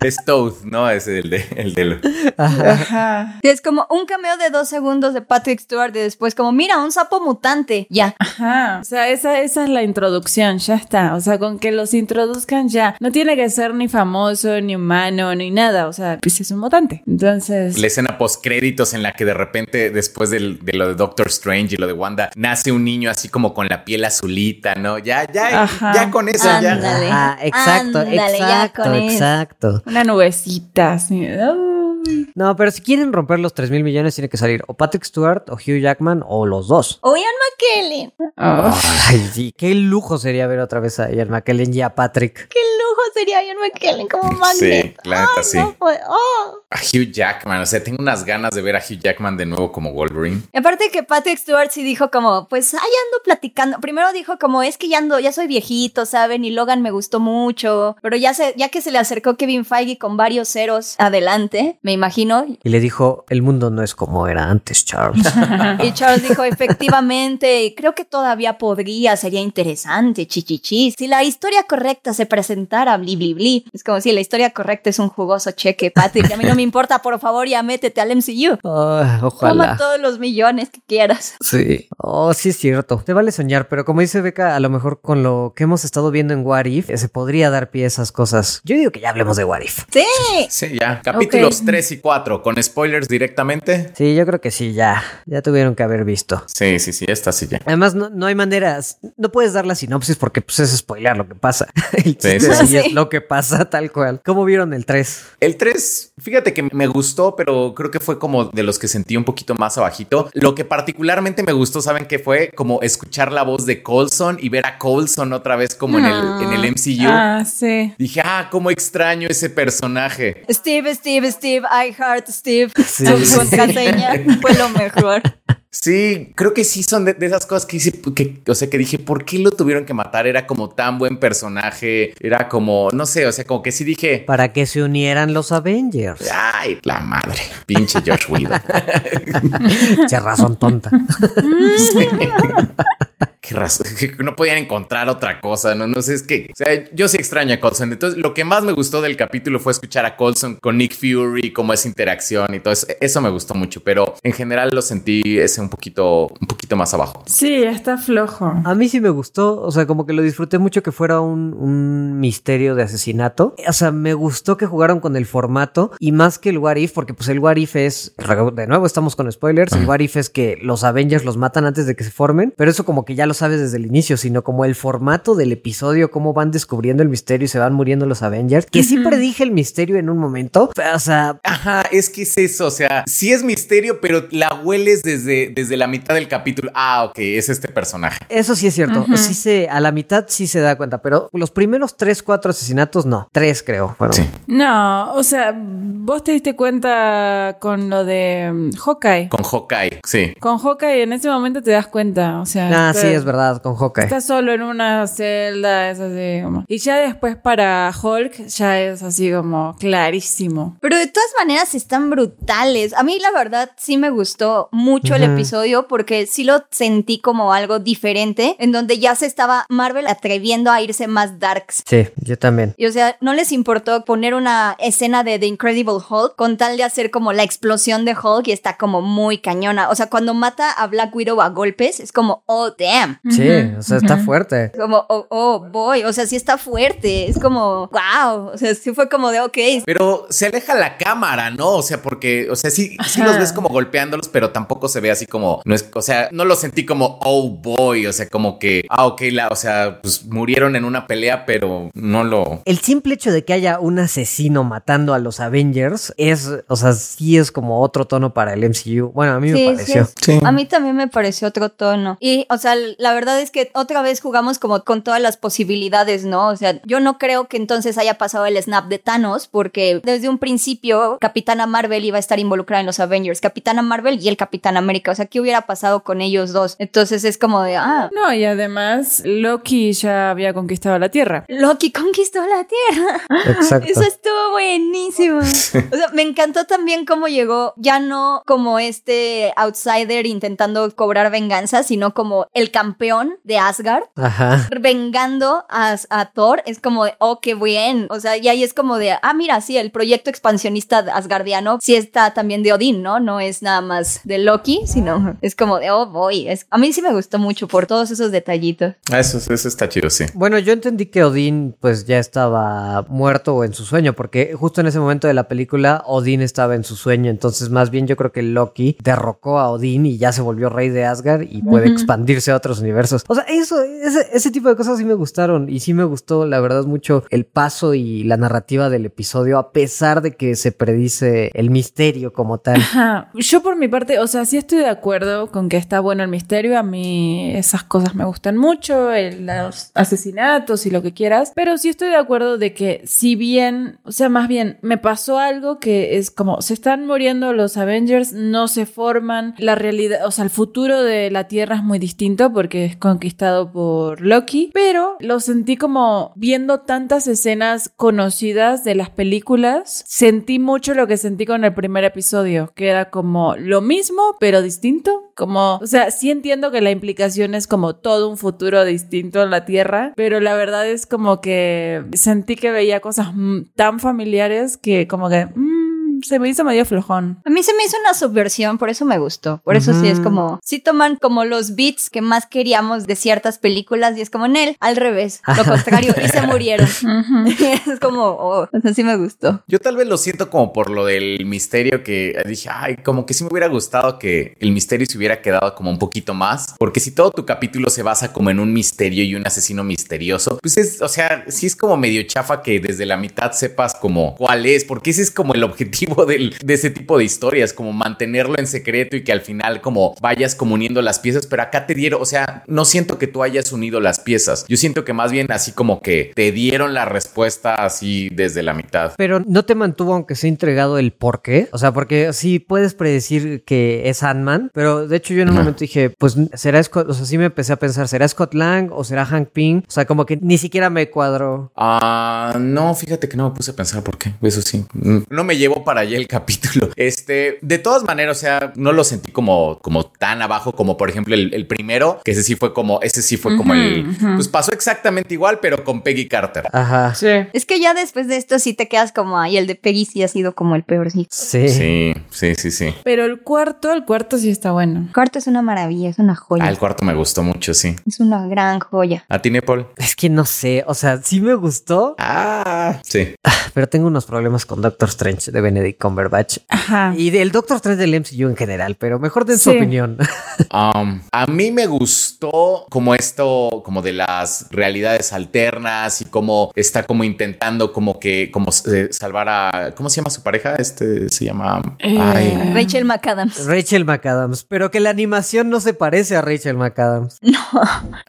Es Toad, ¿no? Es el de, el de lo- Ajá. Sí, es como un cameo de dos segundos de Patrick Stewart y después como, mira, un sapo mutante. Ya. Ajá. O sea, esa, esa es la introducción, ya está. O sea, con que los introduzcan ya. No tiene que ser ni famoso, ni humano, ni nada. O sea, pues es un mutante. Entonces. la escena post créditos en la que de repente después del- de lo de Doctor Strange y lo de Wanda nace un niño así como con la piel azulita, ¿no? Ya, ya, Ajá. ya con eso ya. Ah, exacto, Ándale, ya exacto, con eso. exacto. Una nubecita así. No, pero si quieren romper los 3 mil millones, tiene que salir o Patrick Stewart o Hugh Jackman o los dos. O Ian McKellen. Oh. Ay, sí, qué lujo sería ver otra vez a Ian McKellen y a Patrick. Qué lujo sería Ian McKellen como Magneto. la neta, Ay, sí. no, oh. A Hugh Jackman, o sea, tengo unas ganas de ver a Hugh Jackman de nuevo como Wolverine. Y aparte que Patrick Stewart sí dijo como, pues ahí ando platicando. Primero dijo como, es que ya ando, ya soy viejito, ¿saben? Y Logan me gustó mucho. Pero ya se, ya que se le acercó Kevin Feige con varios ceros adelante, me imagino. Y le dijo, el mundo no es como era antes, Charles. *laughs* *laughs* Y Charles dijo, efectivamente, creo que todavía podría, sería interesante, chichichis. Si la historia correcta se presentara, bli, bli, bli. Es como si la historia correcta es un jugoso cheque, Patrick. A mí no me importa, por favor, ya métete al MCU. Ay, *laughs* Toma ojalá. todos los millones que quieras. Sí. Oh, sí es cierto. Te vale soñar, pero como dice Beca, a lo mejor con lo que hemos estado viendo en What If, eh, se podría dar pie a esas cosas. Yo digo que ya hablemos de What If. Sí. Sí, ya. Capítulos Ok. 3 y 4, con spoilers directamente. Sí, yo creo que sí, ya. Ya tuvieron que haber visto. Sí, sí, sí, esta sí ya. Además, no, no hay maneras, no puedes dar la sinopsis porque pues es spoiler lo que pasa. *laughs* El sí, sí sí. es lo que pasa *laughs* tal cual. ¿Cómo vieron el 3? El 3, fíjate que me gustó, pero creo que fue como de los que sentí un poquito más abajito. Lo que particularmente me gustó, ¿saben qué fue? Como escuchar la voz de Coulson y ver a Coulson otra vez como en el, en el MCU. Ah, sí. Dije, ah, cómo extraño ese personaje. Steve, Steve, Steve, I heart Steve. Sí, Su contraseña fue lo mejor. *laughs* Sí, creo que sí son de, de esas cosas que hice, que, o sea, que dije, ¿por qué lo tuvieron que matar? Era como tan buen personaje, era como, no sé, o sea, como que sí dije, Para que se unieran los Avengers. ay, la madre, pinche Josh Whedon. *laughs* Che razón tonta. *laughs* qué razón, *laughs* que no podían encontrar otra cosa, no, no sé, es que, o sea, yo sí extraño a Colson. Entonces, lo que más me gustó del capítulo fue escuchar a Colson con Nick Fury, cómo esa interacción y todo eso, eso me gustó mucho, pero en general lo sentí ese un poquito, un poquito más abajo. Sí, está flojo. A mí sí me gustó, o sea, como que lo disfruté mucho que fuera un, un misterio de asesinato. O sea, me gustó que jugaron con el formato y más que el What If, porque pues el What If es, de nuevo estamos con spoilers, el What If es que los Avengers los matan antes de que se formen, pero eso como que ya lo sabes desde el inicio, sino como el formato del episodio, cómo van descubriendo el misterio y se van muriendo los Avengers, que sí predije el misterio en un momento, o sea... Ajá, es que es eso, o sea, sí es misterio, pero la hueles desde, desde la mitad del capítulo. Ah, ok, es este personaje. Eso sí es cierto, sí se, a la mitad sí se da cuenta, pero los primeros tres, cuatro asesinatos no, tres creo. Bueno, Sí. No, o sea, vos te diste cuenta con lo de mm, Hawkeye. Con Hawkeye, sí. Con Hawkeye en ese momento te das cuenta, o sea... Ah, sí, es verdad, con Hawkeye. Está solo en una celda, es así como... Y ya después para Hulk ya es así como clarísimo. Pero de todas maneras están brutales. A mí la verdad sí me gustó mucho el Ujú. episodio porque sí lo sentí como algo diferente, en donde ya se estaba Marvel atreviendo a irse más darks. Sí, yo también. Y o sea, no les importó poner una escena de The Incredible Hulk con tal de hacer como la explosión de Hulk y está como muy cañona. O sea, cuando mata a Black Widow a golpes, es como, oh, damn. Sí, Ujú, o sea, está fuerte. Como, oh, oh, boy. O sea, sí está fuerte. Es como, wow. O sea, sí fue como de, ok. Pero se aleja la cámara, ¿no? O sea, porque, o sea, sí, sí los ves como golpeándolos, pero tampoco se ve así como, no es, o sea, no lo sentí como, oh boy, o sea, como que, ah, ok, la, o sea, pues murieron en una pelea, pero no lo... El simple hecho de que haya un asesino matando a los Avengers es, o sea, sí es como otro tono para el MCU. Bueno, a mí me Sí, pareció. sí, Sí. A mí también me pareció otro tono. Y, o sea, la verdad es que otra vez jugamos como con todas las posibilidades, ¿no? O sea, yo no creo que entonces haya pasado el snap de Thanos, porque desde un principio Capitana Marvel iba a estar involucrada en los Avengers. Capitana Marvel y el Capitán América. O sea, ¿qué hubiera pasado con ellos dos? Entonces es como de, ah, No, y además Loki ya había conquistado la Tierra. Loki conquistó la Tierra. Exacto. Eso estuvo buenísimo. O sea, me encantó también cómo llegó, ya no como este outsider intentando cobrar venganza, sino como el campeón de Asgard. Ajá. Vengando a, a Thor es como de, oh, qué bien. O sea, y ahí es como de, ah, mira, sí, el proyecto expansionista asgardiano sí está también de Odín, ¿no? No es nada más de Loki, sino es como de, oh, voy. Es, a mí sí me gustó mucho por todos esos detallitos. Ah, Eso, eso está chido, sí. Bueno, yo entendí que Odín pues ya estaba muerto o en su sueño, porque justo en ese momento de la película Odín estaba en su sueño, entonces más bien yo creo que Loki derrocó a Odín y ya se volvió rey de Asgard y puede expandirse a otros universos. O sea, eso, ese, ese tipo de cosas sí me gustaron y sí me gustó, la verdad, mucho el paso y la narrativa del episodio, a pesar de que se predice el misterio como tal. Ajá. Yo por mi parte, o sea, sí estoy de acuerdo con que está bueno el misterio. A mí esas cosas me gustan mucho, los asesinatos y lo que quieras. Pero sí estoy de acuerdo de que si bien, o sea, más bien me pasó algo que es como se están muriendo los Avengers, no se forman. La realidad, o sea, el futuro de la Tierra es muy distinto porque es conquistado por Loki. Pero lo sentí como viendo tantas escenas conocidas de las películas, sentí mucho lo que sentí con el primer episodio, que era como lo mismo, pero distinto. Como, o sea, sí entiendo que la implicación es como todo un futuro distinto en la Tierra, pero la verdad es como que sentí que veía cosas tan familiares que como que mm, se me hizo medio flojón. A mí se me hizo una subversión, por eso me gustó. Por eso sí es como, sí toman como los beats que más queríamos de ciertas películas y es como en él, al revés, lo contrario, y se murieron. *laughs* *laughs* es como, oh, o sea, sí me gustó. Yo tal vez lo siento como por lo del misterio que dije, ay, como que sí me hubiera gustado que el misterio se hubiera quedado como un poquito más, porque si todo tu capítulo se basa como en un misterio y un asesino misterioso, pues es, o sea, sí es como medio chafa que desde la mitad sepas como cuál es, porque ese es como el objetivo del- de ese tipo de historias, como mantenerlo en secreto y que al final como vayas como uniendo las piezas, pero acá te dieron, o sea, no siento que tú hayas unido las piezas, yo siento que más bien así como que te dieron la respuesta así desde la mitad. Pero no te mantuvo aunque sea entregado el por qué. O sea, porque sí puedes predecir que es Ant-Man, pero de hecho yo en un momento dije, pues será Scott, o sea, sí me empecé a pensar, ¿será Scott Lang o será Hank Pym? O sea, como que ni siquiera me cuadró. Ah, no, fíjate que no me puse a pensar por qué. Eso sí. Mm, No me llevó para para allá el capítulo. Este, de todas maneras, o sea, no lo sentí como, como tan abajo como por ejemplo el, primero, que ese sí fue como, ese sí fue como el, pues pasó exactamente igual, pero con Peggy Carter. Ajá. Sí. Es que ya después de esto sí te quedas como, ay, el de Peggy sí ha sido como el peor, sí. Sí. Sí, sí, sí, sí. Pero el cuarto, el cuarto sí está bueno. El cuarto es una maravilla, es una joya. Ah, el cuarto me gustó mucho, sí. Es una gran joya. ¿A ti, Nepal? Es que no sé, o sea, sí me gustó, Ah, sí. pero tengo unos problemas con Doctor Strange de Benedict Cumberbatch. Ajá. Y del Doctor Strange del MCU en general, pero mejor den su opinión. *laughs* Um, a mí me gustó como esto, como de las realidades alternas y como está como intentando como que, como eh, salvar a, ¿cómo se llama su pareja? Este se llama... Eh, Ay. Rachel McAdams. Rachel McAdams, pero que la animación no se parece a Rachel McAdams. *laughs*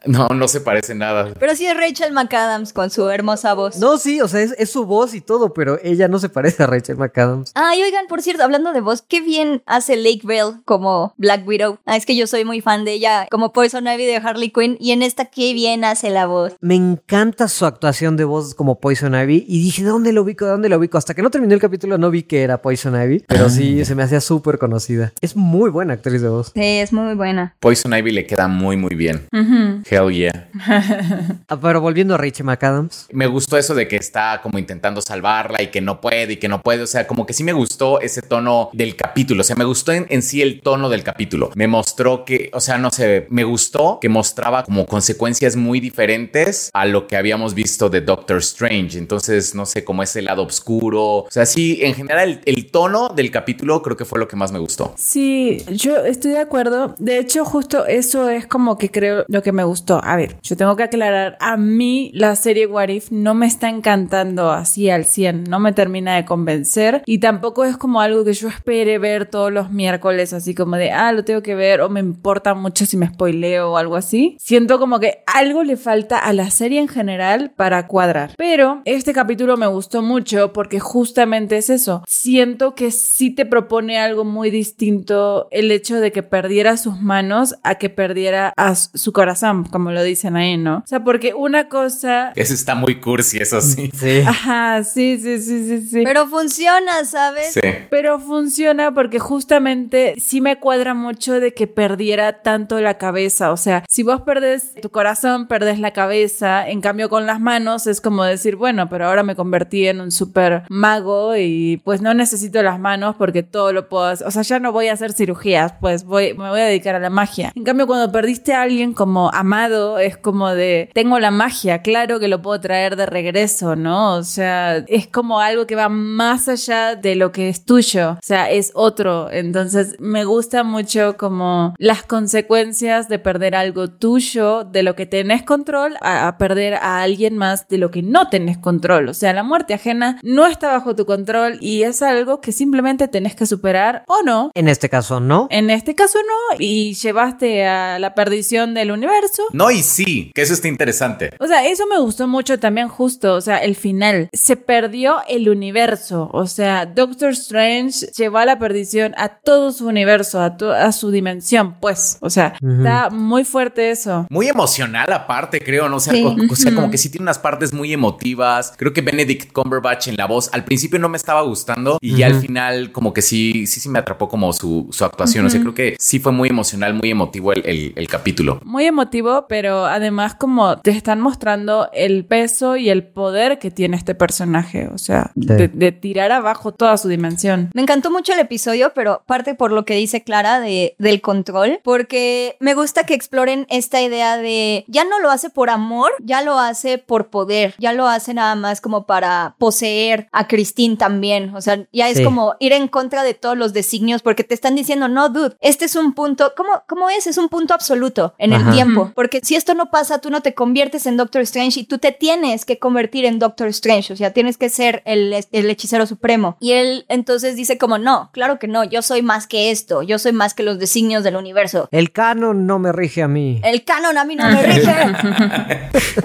No, no se parece nada. Pero sí es Rachel McAdams con su hermosa voz. No, sí, o sea, es, es su voz y todo, pero ella no se parece a Rachel McAdams. Ay, oigan, por cierto, hablando de voz, qué bien hace Lake Bell como Black Widow. Ah, es que yo soy muy fan de ella como Poison Ivy de Harley Quinn y en esta qué bien hace la voz. Me encanta su actuación de voz como Poison Ivy y dije, ¿de dónde lo ubico? ¿De dónde lo ubico? Hasta que no terminé el capítulo no vi que era Poison Ivy, pero sí se me hacía súper conocida. Es muy buena actriz de voz. Sí, es muy buena. Poison Ivy le queda muy, muy bien. Hell yeah. *laughs* Ah, pero volviendo a Rachel McAdams. Me gustó eso de que está como intentando salvarla y que no puede y que no puede. O sea, como que sí me gustó ese tono del capítulo. O sea, me gustó en, sí el tono del capítulo. Me mostró que, o sea, no sé, me gustó que mostraba como consecuencias muy diferentes a lo que habíamos visto de Doctor Strange. Entonces, no sé, como ese lado oscuro. O sea, sí, en general, el, tono del capítulo creo que fue lo que más me gustó. Sí, yo estoy de acuerdo. De hecho, justo eso es como que creo lo que me gustó. A ver, yo tengo que aclarar, a mí la serie What If no me está encantando así al 100, no me termina de convencer y tampoco es como algo que yo espere ver todos los miércoles, así como de, ah, lo tengo que ver o me importa mucho si me spoileo o algo así. Siento como que algo le falta a la serie en general para cuadrar. Pero este capítulo me gustó mucho porque justamente es eso. Siento que sí te propone algo muy distinto el hecho de que perdiera sus manos a que perdiera a su corazón, como lo dicen ahí, ¿no? O sea, porque una cosa... Eso está muy cursi, eso sí. Sí. Ajá, sí, sí, sí, sí, sí. Pero funciona, ¿sabes? Sí. Pero funciona porque justamente sí me cuadra mucho de que perdiera tanto la cabeza. O sea, si vos perdés tu corazón, perdés la cabeza. En cambio, con las manos es como decir, bueno, pero ahora me convertí en un super mago y pues no necesito las manos porque todo lo puedo hacer. O sea, ya no voy a hacer cirugías, pues voy, me voy a dedicar a la magia. En cambio, cuando perdiste a alguien como amado, es como de, tengo la magia, claro que lo puedo traer de regreso, ¿no? O sea, es como algo que va más allá de lo que es tuyo. O sea, es otro. Entonces, me gusta mucho como las consecuencias de perder algo tuyo, de lo que tenés control, a, a perder a alguien más de lo que no tenés control. O sea, la muerte ajena no está bajo tu control y es algo que simplemente tenés que superar o no. En este caso, no. En este caso no, y llevaste a la perdición del universo. No, y sí, que eso está interesante. O sea, eso me gustó mucho también justo, o sea, el final. Se perdió el universo, o sea, Doctor Strange llevó a la perdición a todo su universo, a, a su dimensión, pues, o sea, está muy fuerte eso. Muy emocional aparte, creo, ¿no? O sea, Sí. o, sea, como que sí tiene unas partes muy emotivas. Creo que Benedict Cumberbatch en la voz al principio no me estaba gustando y ya al final como que sí, sí, sí me atrapó como su, su actuación. O sea, creo que sí fue muy emocional, muy emotivo el, el- el capítulo. Muy emotivo, pero además como te están mostrando el peso y el poder que tiene este personaje, o sea, de, de tirar abajo toda su dimensión. Me encantó mucho el episodio, pero parte por lo que dice Clara de, del control, porque me gusta que exploren esta idea de ya no lo hace por amor, ya lo hace por poder, ya lo hace nada más como para poseer a Christine también, o sea, ya es Sí. como ir en contra de todos los designios porque te están diciendo, no, dude, este es un punto, ¿cómo, cómo es? Es un punto absoluto en el Ajá. tiempo, porque si esto no pasa, tú no te conviertes en Doctor Strange y tú te tienes que convertir en Doctor Strange, o sea, tienes que ser el, el hechicero supremo. Y él entonces dice como, no, claro que no, yo soy más que esto, yo soy más que los designios del universo. El canon no me rige a mí. El canon a mí no me rige.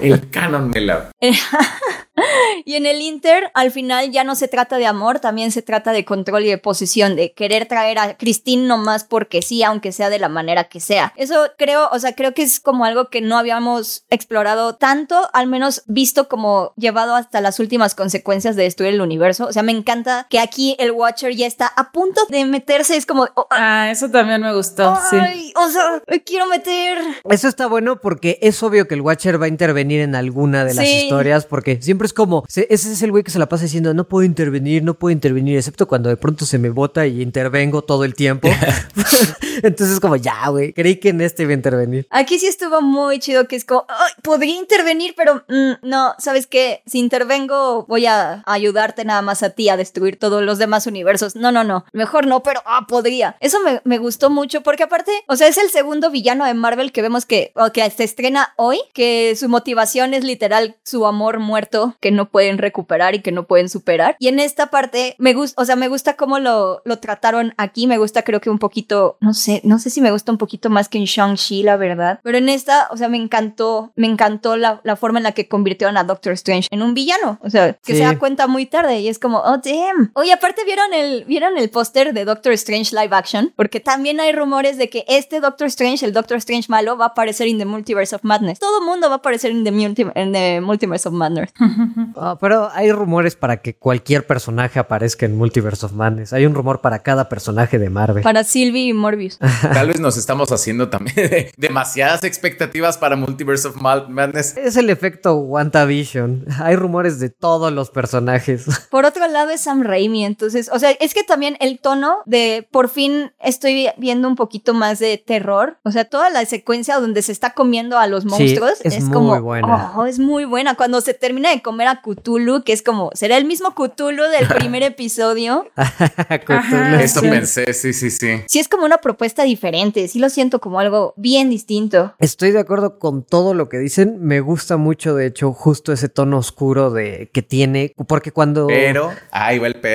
*laughs* El canon me la... *laughs* y en el Inter, al final ya no se trata de amor, también se trata de control y de posición, de querer traer a Christine nomás porque sí, aunque sea de la manera que sea. Eso creo, o sea, creo que es como algo que no habíamos explorado tanto, al menos visto como llevado hasta las últimas consecuencias de destruir el universo. O sea, me encanta que aquí el Watcher ya está a punto de meterse, es como... oh, Ah, eso también me gustó, sí. O sea, me quiero meter. Eso está bueno porque es obvio que el Watcher va a intervenir en alguna de las Sí. historias porque siempre es como, se- ese es el güey que se la pasa diciendo, no puedo intervenir, no puedo intervenir, excepto cuando de pronto se me bota y intervengo todo el tiempo. *laughs* Entonces es como, ya, güey, creí que en este iba a intervenir. Aquí sí estuvo muy chido que es como, "Ay, podría intervenir, pero mm, no, ¿sabes qué? Si intervengo voy a ayudarte nada más a ti a destruir todos los demás universos. No, no, no, mejor no, pero ah, podría. Eso me, me gustó mucho porque aparte, o sea, es el segundo villano de Marvel que vemos que, o que se estrena hoy, que su motivación es literal su amor muerto que no pueden recuperar y que no pueden superar. Y en esta parte me gusta, o sea, me gusta cómo lo, lo trataron aquí, me gusta creo que un poquito, no sé, no sé si me gusta un poquito más que en Shang-Chi, la verdad. Pero en esta, o sea, me encantó, me encantó la, la forma en la que convirtieron a Doctor Strange en un villano. O sea, que Sí. se da cuenta muy tarde y es como, oh, damn. Oye, aparte vieron el, vieron el póster de Doctor Strange live action, porque también hay rumores de que este Doctor Strange, el Doctor Strange malo, va a aparecer en The Multiverse of Madness. Todo el mundo va a aparecer en The, Multi- en the Multiverse of Madness. *laughs* Ah, pero hay rumores para que cualquier personaje aparezca en Multiverse of Madness. Hay un rumor para cada personaje de Marvel. Para Sylvie y Morbius. *laughs* Tal vez nos estamos haciendo también de- demasiadas expectativas para Multiverse of Madness. Es el efecto WandaVision. Hay rumores de todos los personajes. Por otro lado es Sam Raimi, entonces, o sea, es que también el tono de por fin estoy viendo un poquito más de terror, o sea, toda la secuencia donde se está comiendo a los Sí, monstruos es es, muy como, buena. oh, es muy buena. Cuando se termina de comer a Cthulhu, que es como, será el mismo Cthulhu del *laughs* primer episodio. *laughs* Cthulhu. Esto sí. pensé, sí, sí, sí. Sí es como una propuesta diferente, sí lo siento como algo bien distinto. Estoy de acuerdo con todo lo que dicen. Me gusta mucho, de hecho, justo ese tono oscuro de que tiene. Porque cuando. Pero, ahí va el pero.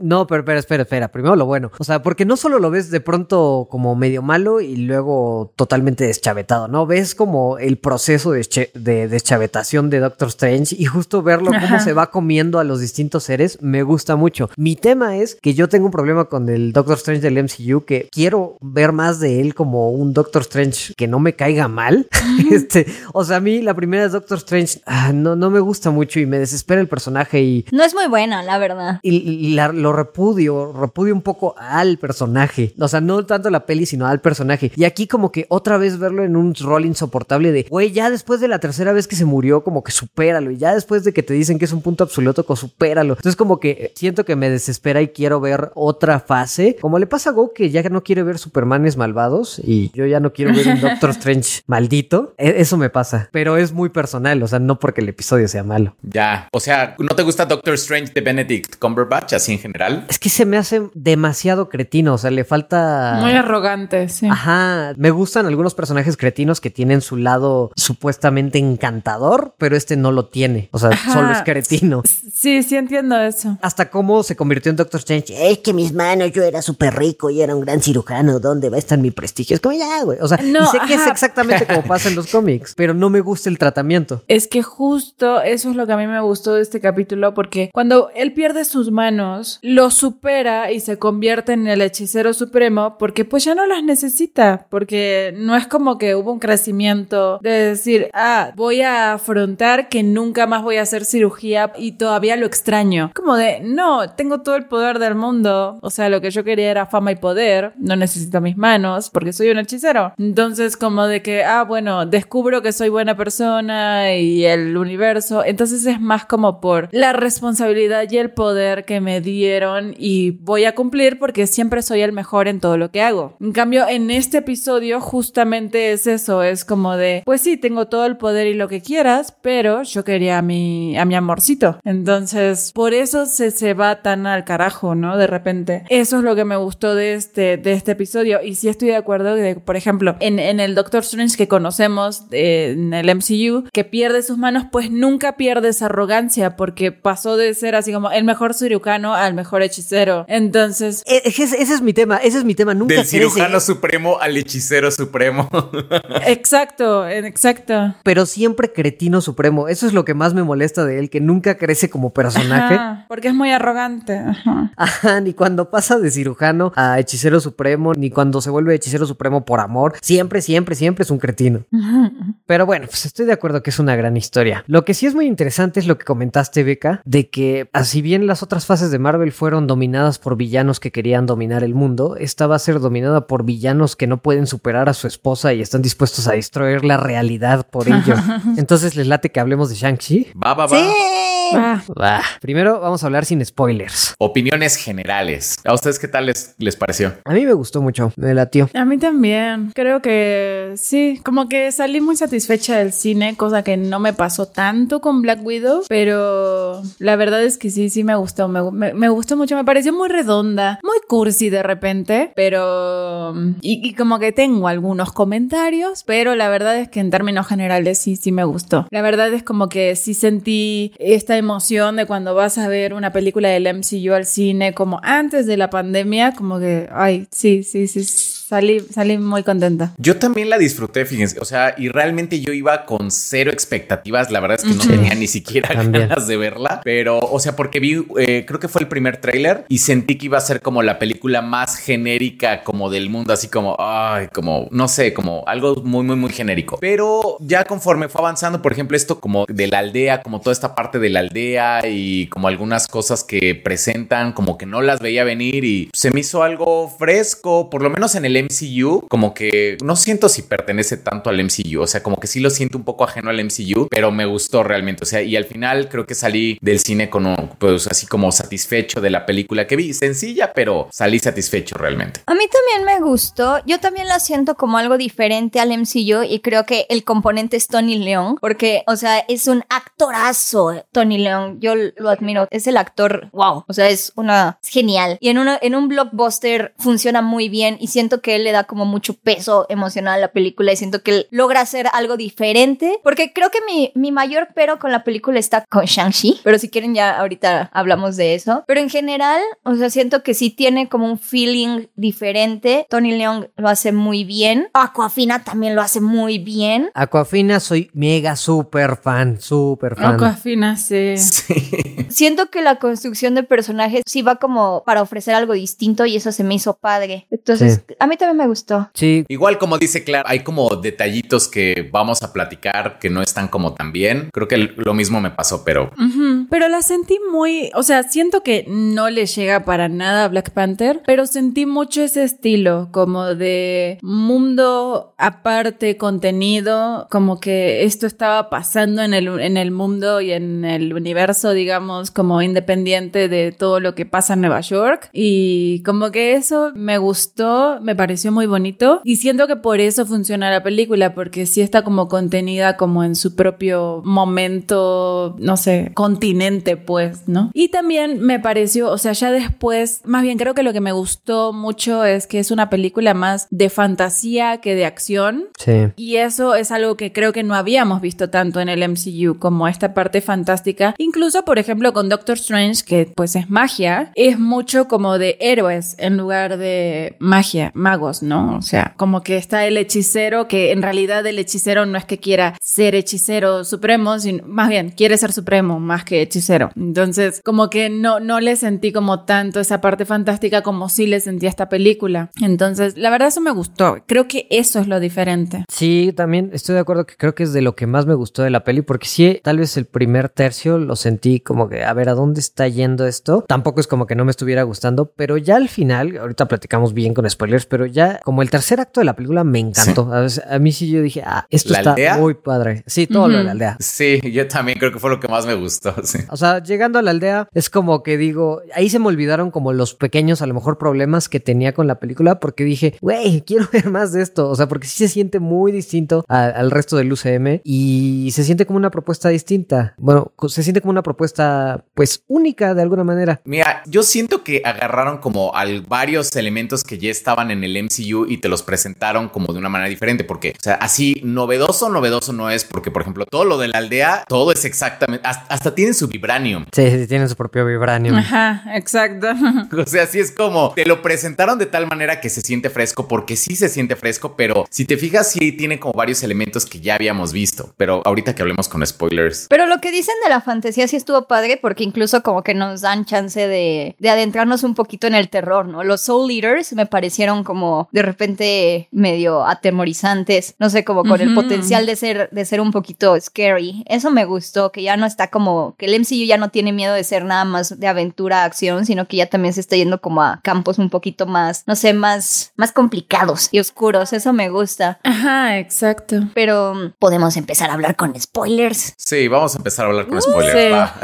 No, pero, pero espera, espera. Primero lo bueno. O sea, porque no solo lo ves de pronto como medio malo y luego totalmente deschavetado, ¿no? Ves como el proceso de, deschavetación de Doctor Strange y justo verlo cómo Ajá. se va comiendo a los distintos seres me gusta mucho. Mi tema es que yo tengo un problema con el Doctor Strange del MCU que quiero ver más de él como un Doctor Strange que no me caiga mal. *laughs* este, o sea, a mí la primera de Doctor Strange ah, no, no me gusta mucho y me desespera el personaje y No es muy buena, la verdad. Y, y la- lo repudio, repudio un poco al personaje. O sea, no tanto la peli, sino al personaje. Y aquí como que otra vez verlo en un rol insoportable de, güey, ya después de la tercera vez que se murió, como que supéralo. Y ya después de que te dicen que es un punto absoluto, como supéralo. Entonces como que siento que me desespera y quiero ver otra fase. Como le pasa a Go, que ya no quiere ver Supermanes malvados y yo ya no quiero ver un Doctor *laughs* Strange maldito. E- Eso me pasa. Pero es muy personal, o sea, no porque el episodio sea malo. Ya. O sea, ¿no te gusta Doctor Strange de Benedict Cumberbatch así en general? Es que se me hace demasiado cretino, o sea, le falta... Muy arrogante, sí. Ajá, me gustan algunos personajes cretinos que tienen su lado supuestamente encantador, pero este no lo tiene, o sea, Ajá. solo es cretino. Sí, sí entiendo eso. Hasta cómo se convirtió en Doctor Strange. Es que mis manos, yo era súper rico y era un gran cirujano, ¿dónde va a estar mi prestigio? Es como ya, güey, o sea, No, y sé que es exactamente como *laughs* pasa en los cómics, pero no me gusta el tratamiento. Es que justo eso es lo que a mí me gustó de este capítulo, porque cuando él pierde sus manos, lo supera y se convierte en el hechicero supremo, porque pues ya no las necesita, porque no es como que hubo un crecimiento de decir, ah, voy a afrontar que nunca más voy a hacer cirugía y todavía lo extraño. Como de, no, tengo todo el poder del mundo, o sea, lo que yo quería era fama y poder, no necesito mis manos, porque soy un hechicero. Entonces, como de que, ah, bueno, descubro que soy buena persona y el universo, entonces es más como por la responsabilidad y el poder que me dieron y voy a cumplir porque siempre soy el mejor en todo lo que hago. En cambio, en este episodio justamente es eso, es como de, pues sí, tengo todo el poder y lo que quieras, pero yo quería a mi, a mi amorcito. Entonces, por eso se, se va tan al carajo, ¿no? De repente. Eso es lo que me gustó de este, de este episodio. Y sí estoy de acuerdo de, por ejemplo, en, en el Doctor Strange que conocemos eh, en el MCU, que pierde sus manos, pues nunca pierde esa arrogancia porque pasó de ser así como el mejor cirujano al mejor hechicero. Entonces, E- Ese, ese es mi tema, ese es mi tema, nunca Del crece. cirujano supremo al hechicero supremo. *laughs* exacto, exacto. pero siempre cretino supremo. Eso es lo que más me molesta de él, que nunca crece como personaje. Ajá, porque es muy arrogante. Ajá. Ajá, ni cuando pasa de cirujano a hechicero supremo, ni cuando se vuelve hechicero supremo por amor. Siempre, siempre, siempre es un cretino. Pero bueno, pues estoy de acuerdo que es una gran historia. Lo que sí es muy interesante es lo que comentaste, Beca, de que así bien las otras fases de Marvel fueron dominadas por villanos que querían dominar el mundo, esta va a ser dominada por villanos que no pueden superar a su esposa y están dispuestos a destruir la realidad por ello. *laughs* Entonces les late que hablemos de Shang-Chi. Va, va, va. Sí. Primero vamos a hablar sin spoilers. Opiniones generales. ¿A ustedes qué tal les, les pareció? A mí me gustó mucho, me latió. A mí también. Creo que sí, como que salí muy satisfecha del cine, cosa que no me pasó tanto con Black Widow, pero la verdad es que sí, sí me gustó, me, me- me gustó mucho, me pareció muy redonda, muy cursi de repente, pero... Y, y como que tengo algunos comentarios, pero la verdad es que en términos generales sí, sí me gustó. La verdad es como que sí sentí esta emoción de cuando vas a ver una película del MCU al cine, como antes de la pandemia, como que, ay, sí, sí, sí, salí, salí muy contenta. Yo también la disfruté, fíjense. O sea, y realmente yo iba con cero expectativas. La verdad es que no tenía ni siquiera También. ganas de verla. Pero, o sea, porque vi, eh, creo que fue el primer tráiler y sentí que iba a ser como la película más genérica como del mundo. Así como, ay, como, no sé, como algo muy, muy, muy genérico. Pero ya conforme fue avanzando, por ejemplo, esto como de la aldea, como toda esta parte de la aldea y como algunas cosas que presentan, como que no las veía venir y se me hizo algo fresco, por lo menos en el MCU, como que no siento si pertenece tanto al MCU, o sea, como que sí lo siento un poco ajeno al MCU, pero me gustó realmente, o sea, y al final creo que salí del cine con, un- pues así como satisfecho de la película que vi, sencilla, pero salí satisfecho realmente. A mí también me gustó. Yo también la siento como algo diferente al MCU y creo que el componente es Tony León, porque, o sea, es un actorazo Tony León. Yo lo admiro. Es el actor, wow. O sea, es una es genial. Y en una en un blockbuster funciona muy bien y siento que él le da como mucho peso emocional a la película y siento que él logra hacer algo diferente, porque creo que mi, mi mayor pero con la película está con Shang-Chi, pero si quieren ya ahorita hablamos de eso. Pero en general, o sea, siento que sí tiene como un feeling diferente. Tony León lo hace muy bien. Aquafina también lo hace muy bien. Aquafina soy mega super fan, super fan. Aquafina, sí. *laughs* Siento que la construcción de personajes sí va como para ofrecer algo distinto y eso se me hizo padre. Entonces, a mí también me gustó. Sí, Igual como dice Clara, hay como detallitos que vamos a platicar que no están como tan bien. Creo que lo mismo me pasó, pero Pero la sentí muy, o sea, siento que no le llega para nada a Black Panther, pero sentí mucho ese estilo, como de mundo aparte, contenido, como que esto estaba pasando en el, en el mundo y en el universo, digamos, como independiente de todo lo que pasa en Nueva York. Y como que eso me gustó, me pareció muy bonito y siento que por eso funciona la película, porque sí está como contenida como en su propio momento, no sé, continente, pues, ¿no? Y también me pareció, o sea, ya después, más bien creo que lo que me gustó mucho es que es una película más de fantasía que de acción. sí. Y eso es algo que creo que no habíamos visto tanto en el MCU como esta parte fantástica. Incluso, por ejemplo, con Doctor Strange, que pues es magia, es mucho como de héroes en lugar de magia, magos, ¿no? O sea, como que está el hechicero, que en realidad el hechicero no es que quiera ser hechicero supremo, sino más bien quiere ser supremo más que hechicero. Entonces, como que no, no le sentí como tanto esa parte fantástica como sí le sentí a esta película. Entonces, la verdad eso me gustó. Creo que eso es lo diferente. Sí, también estoy de acuerdo que creo que es de lo que más me gustó de la peli, porque sí, tal vez el primer tercio lo sentí como que, a ver, ¿a dónde está yendo esto? Tampoco es como que no me estuviera gustando, pero ya al final, ahorita platicamos bien con spoilers, pero ya como el tercer acto de la película me encantó. A, veces- a mí sí yo dije, ah, esto ¿La está aldea? muy padre. Sí, todo lo de la aldea. sí, yo también creo que fue lo que más me gustó. *laughs* sí. O sea, llegando a la aldea, es como que digo, ahí se me olvidaron como los pequeños, a lo mejor, problemas que tenía con la película, porque dije, güey, quiero *laughs* ver más de esto. O sea, porque sí se siente muy distinto a- al resto del UCM y se siente como una propuesta distinta. Bueno, se siente como una propuesta pues, única de alguna manera. Mira, yo siento que agarraron como al varios elementos que ya estaban en el MCU y te los presentaron como de una manera diferente, porque, o sea, así novedoso, novedoso no es, porque, por ejemplo, todo lo de la aldea, todo es exactamente, hasta, hasta tienen su vibranium. Sí, sí, tienen su propio vibranium. Ajá, exacto. *laughs* O sea, sí es como, te lo presentaron de tal manera que se siente fresco, porque sí se siente fresco, pero si te fijas, sí tiene como varios elementos que ya habíamos visto, pero ahorita que hablemos con spoilers. Pero lo que dicen de la fantasía sí estuvo padre porque incluso como que nos dan chance de, de adentrarnos un poquito en el terror, ¿no? Los Soul Eaters me parecieron como de repente medio atemorizantes, no sé, como con el potencial de ser, de ser un poquito scary. Eso me gustó, que ya no está como, que el MCU ya no tiene miedo de ser nada más de aventura, acción, sino que ya también se está yendo como a campos un poquito más, no sé, más, más complicados y oscuros. Eso me gusta. Ajá, exacto. Pero mm, podemos empezar a hablar con spoilers. Sí, vamos a empezar a hablar con spoilers. sí. va.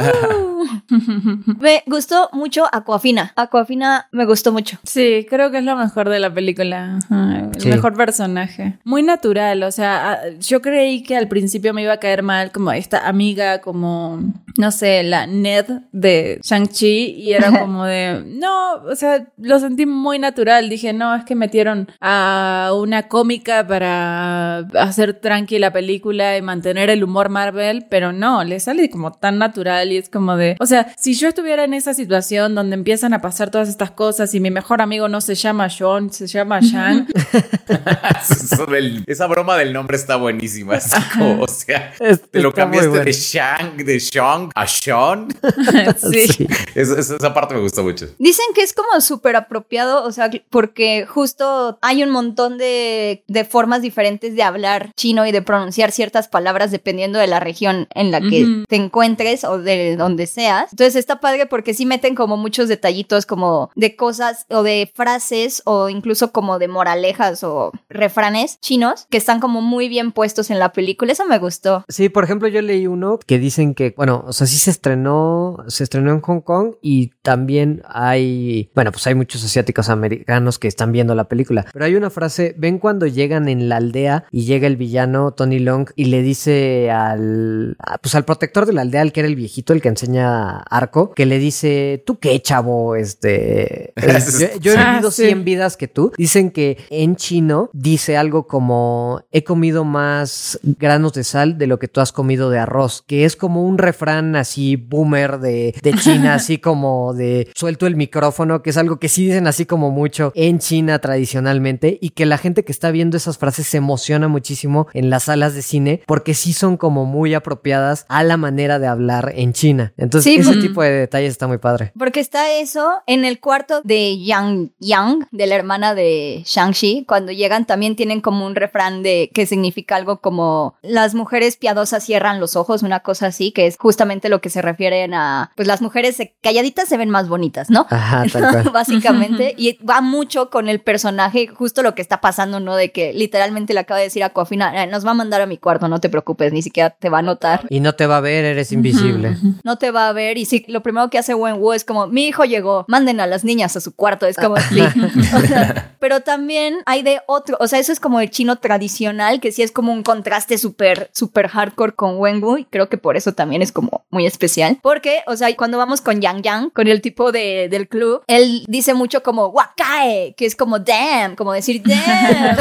*laughs* Me gustó mucho Aquafina. Aquafina me gustó mucho. Sí, creo que es lo mejor de la película. Ajá, El Sí. mejor personaje. Muy natural, o sea, yo creí que al principio me iba a caer mal como esta amiga, como, no sé, la Ned de Shang-Chi, y era como de, no, o sea, lo sentí muy natural. Dije, no, es que metieron a una cómica para hacer tranqui la película y mantener el humor Marvel, pero no, le sale como tan natural y es como de, o sea, si yo estuviera en esa situación donde empiezan a pasar todas estas cosas y mi mejor amigo no se llama Sean, se llama Shang, *laughs* del- esa broma del nombre está buenísima. Así como, o sea, Es- te lo cambiaste bueno. de Shang, de Shang a Sean. *laughs* *laughs* sí. Esa parte me gustó mucho. Dicen que es como súper apropiado, o sea, porque justo hay un montón de, de formas diferentes de hablar chino y de pronunciar ciertas palabras dependiendo de la región en la que te encuentres o de donde seas. Entonces está padre porque sí meten como muchos detallitos como de cosas o de frases o incluso como de moralejas o refranes chinos que están como muy bien puestos en la película. Eso me gustó. Sí, por ejemplo, yo leí uno que dicen que, bueno, o sea, sí se estrenó, se estrenó en Hong Kong y también hay, bueno, pues hay muchos asiáticos americanos que están viendo la película, pero hay una frase, ven cuando llegan en la aldea y llega el villano Tony Long y le dice al, pues al protector de la aldea, el que era el viejito, el que enseña arco, que le dice, tú qué chavo, este, es- *laughs* yo, yo he Ah, vivido sí. 100 vidas que tú. Dicen que en chino dice algo como he comido más granos de sal de lo que tú has comido de arroz, que es como un refrán así boomer de, de China, *laughs* así como de suelto el micrófono, que es algo que sí dicen así como mucho en China tradicionalmente y que la gente que está viendo esas frases se emociona muchísimo en las salas de cine porque sí son como muy apropiadas a la manera de hablar en China. Entonces Sí, ese mm. tipo de detalles está muy padre. Porque está eso en el cuarto de Yang Yang, de la hermana de Shang-Chi. Cuando llegan también tienen como un refrán de que significa algo como las mujeres piadosas cierran los ojos, una cosa así, que es justamente lo que se refieren a, pues las mujeres calladitas se ven más bonitas, ¿no? Ajá, tal cual. *laughs* Básicamente, y va mucho con el personaje, justo lo que está pasando, ¿no? De que literalmente le acaba de decir a Coafina, "Eh, nos va a mandar a mi cuarto, no te preocupes, ni siquiera te va a notar. Y no te va a ver, eres invisible. no te va a ver. Y sí, lo primero que hace Wenwu es como, mi hijo llegó, manden a las niñas a su cuarto. Es como, sí. *laughs* O sea, pero también hay de otro, o sea, eso es como el chino tradicional, que sí es como un contraste súper, súper hardcore con Wenwu. Y creo que por eso también es como muy especial. Porque, o sea, cuando vamos con Yang Yang, con el tipo de, del club, él dice mucho como wakae, que es como damn, como decir damn,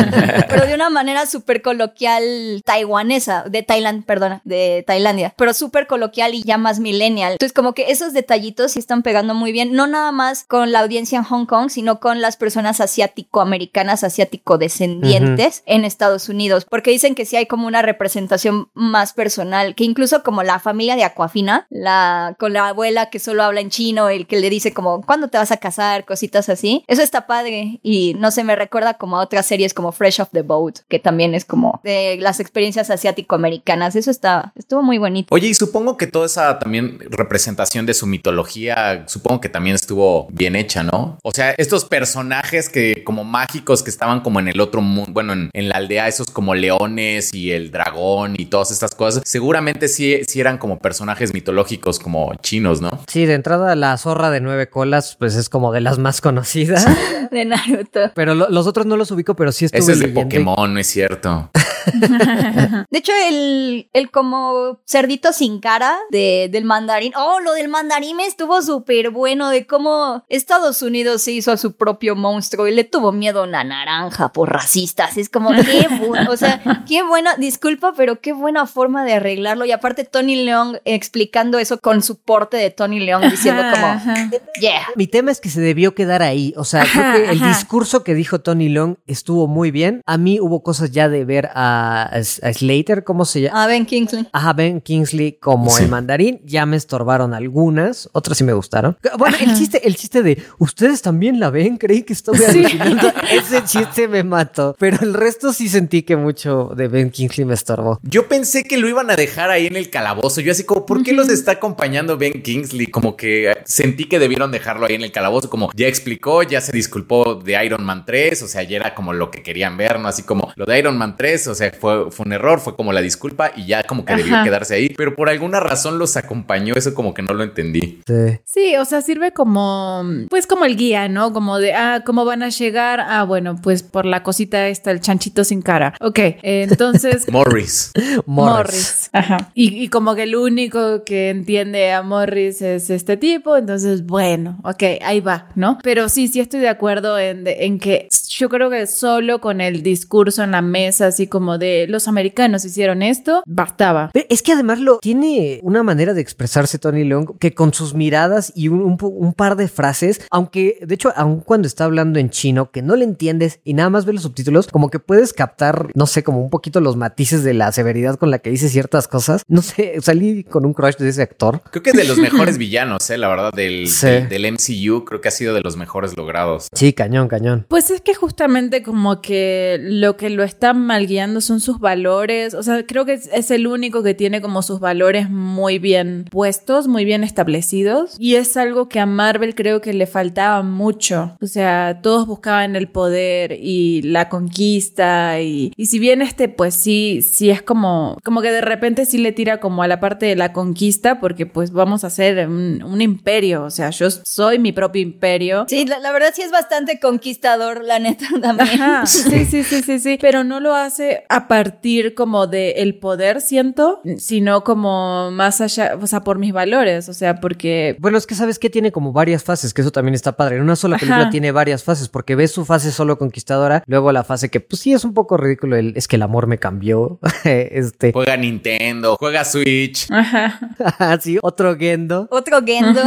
*laughs* pero de una manera súper coloquial taiwanesa, de Tailand, perdona, de Tailandia, pero súper coloquial y ya más millennial. Entonces, como que esos detallitos sí están pegando muy bien, no nada más con la audiencia en Hong Kong, sino con las personas asiático-americanas, asiático-descendientes en Estados Unidos, porque dicen que sí hay como una representación más personal, que incluso como la familia de Aquafina, la, con la abuela que solo habla en chino, el que le dice como, ¿cuándo te vas a casar? Cositas así. Eso está padre y no se me recuerda como a otras series como Fresh off the Boat, que también es como de las experiencias asiático-americanas. Eso está, estuvo muy bonito. Oye, y supongo que toda esa también representación de su mitología, supongo que también estuvo bien hecha, ¿no? O sea, estos personajes que como mágicos que estaban como en el otro mundo, bueno, en, en la aldea, esos como leones y el dragón y todas estas cosas, seguramente sí, sí eran como personajes mitológicos como chinos, ¿no? Sí, de entrada las zorra de nueve colas, pues es como de las más conocidas. *laughs* de Naruto. Pero lo- los otros no los ubico, pero sí estuve Ese es de leyendo y- Pokémon, no es cierto. *laughs* De hecho, el, el como cerdito sin cara de, del mandarín. Oh, lo del mandarín me estuvo súper bueno de cómo Estados Unidos se hizo a su propio monstruo y le tuvo miedo a una naranja por racistas. Es como, qué bueno. O sea, *laughs* qué buena, disculpa, pero qué buena forma de arreglarlo. Y aparte, Tony León explicando eso con su porte de Tony León diciendo como, Ajá. yeah. Mi tema es que se debió quedar ahí. O sea, Ajá, creo que el discurso que dijo Tony Long estuvo muy bien. A mí hubo cosas ya de ver a, a Slater, ¿cómo se llama? A Ben Kingsley. Ajá, Ben Kingsley como Sí. el mandarín. Ya me estorbaron algunas, otras sí me gustaron. Bueno, el chiste, el chiste de ustedes también la ven, creí que estaba *laughs* Ese chiste me mató. Pero el resto sí sentí que mucho de Ben Kingsley me estorbó. Yo pensé que lo iban a dejar ahí en el calabozo. Yo así como, ¿por qué los está acompañando Ben Kingsley? Como que sentí que debieron dejarlo ahí en el calabozo. Como ya explicó, ya se disculpó de Iron Man 3. O sea, ya era como lo que querían ver, ¿no? Así como lo de Iron Man 3. O sea, fue, fue un error, fue como la disculpa y ya como que debió Ajá. quedarse ahí. Pero por alguna razón los acompañó. Eso como que no lo entendí. Sí. Sí, o sea, sirve como, pues como el guía, ¿no? Como de, ah, ¿cómo van a llegar? Ah, bueno, pues por la cosita esta, el chanchito sin cara. Ok, entonces... *laughs* Morris. Morris. Ajá. Y, y como que el único que entiende a Morris es este tipo, entonces, bueno, ok, ahí va, ¿no? Pero sí, sí estoy de acuerdo en, de- en que yo creo que solo con el discurso en la mesa, así como de los americanos hicieron esto, bastaba. Ve, Es que además lo tiene una manera de expresarse Tony Leung que con sus miradas y un, un po- un par de frases, aunque de hecho, aun cuando está hablando en chino, que no le entiendes y nada más ves los subtítulos, como que puedes captar, no sé, como un poquito los matices de la severidad con la que dice ciertas cosas. No sé, *laughs* salí con un crush de ese actor. Creo que es de los mejores villanos, ¿eh? La verdad, del, *laughs* Sí. del, del MCU. Creo que ha sido de los mejores logrados. Sí, cañón, cañón. Pues es que justamente como que lo que lo está mal guiando son sus valores. O sea, creo que es, el único que tiene como sus valores muy bien puestos, muy bien establecidos. Y es algo que a Marvel creo que le faltaba mucho. O sea, todos buscaban el poder y la conquista. Y, y si bien este, pues sí, sí es como, como que de repente sí le tira como a la parte de la conquista, porque pues vamos a hacer un, imperio. O sea, yo soy mi propio imperio. Sí, la, la verdad sí es bastante conquistador, la neta *laughs* también. Ajá, *laughs* sí, sí, sí, sí, sí, pero no lo hace a partir como de el poder, siento, sino como más allá, o sea, por mis valores, o sea, porque Bueno, es que sabes que tiene como varias fases, que eso también está padre. En una sola película Ajá. tiene varias fases, porque ves su fase solo conquistadora, luego la fase que, pues sí, es un poco ridículo. El, es que el amor me cambió. *laughs* este, Juega Nintendo, juega Switch. ajá, sí, otro Gendo. Otro Gendo.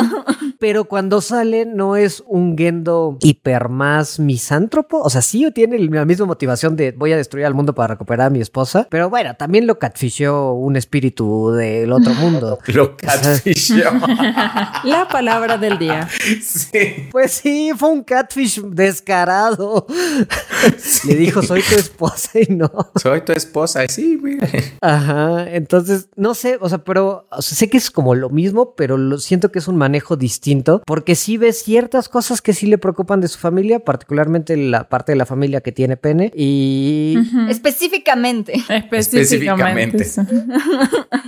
Pero cuando sale, no es un Gendo hiper más misántropo. O sea, sí tiene la misma motivación de voy a destruir al mundo para recuperar a mi esposa. Pero bueno, también lo catfishó un espíritu del otro *laughs* mundo. Lo catfishó. *laughs* la palabra del día. sí. Pues sí, fue un catfish descarado. Le dijo, soy tu esposa y no. Soy tu esposa. Sí, mira. Ajá, entonces, no sé, o sea, pero o sea, sé que es como lo mismo, pero lo, siento que es un manejo distinto, porque sí ves ciertas cosas que sí le preocupan de su familia, particularmente la parte de la familia que tiene pene, y, Específicamente. Específicamente. Específicamente.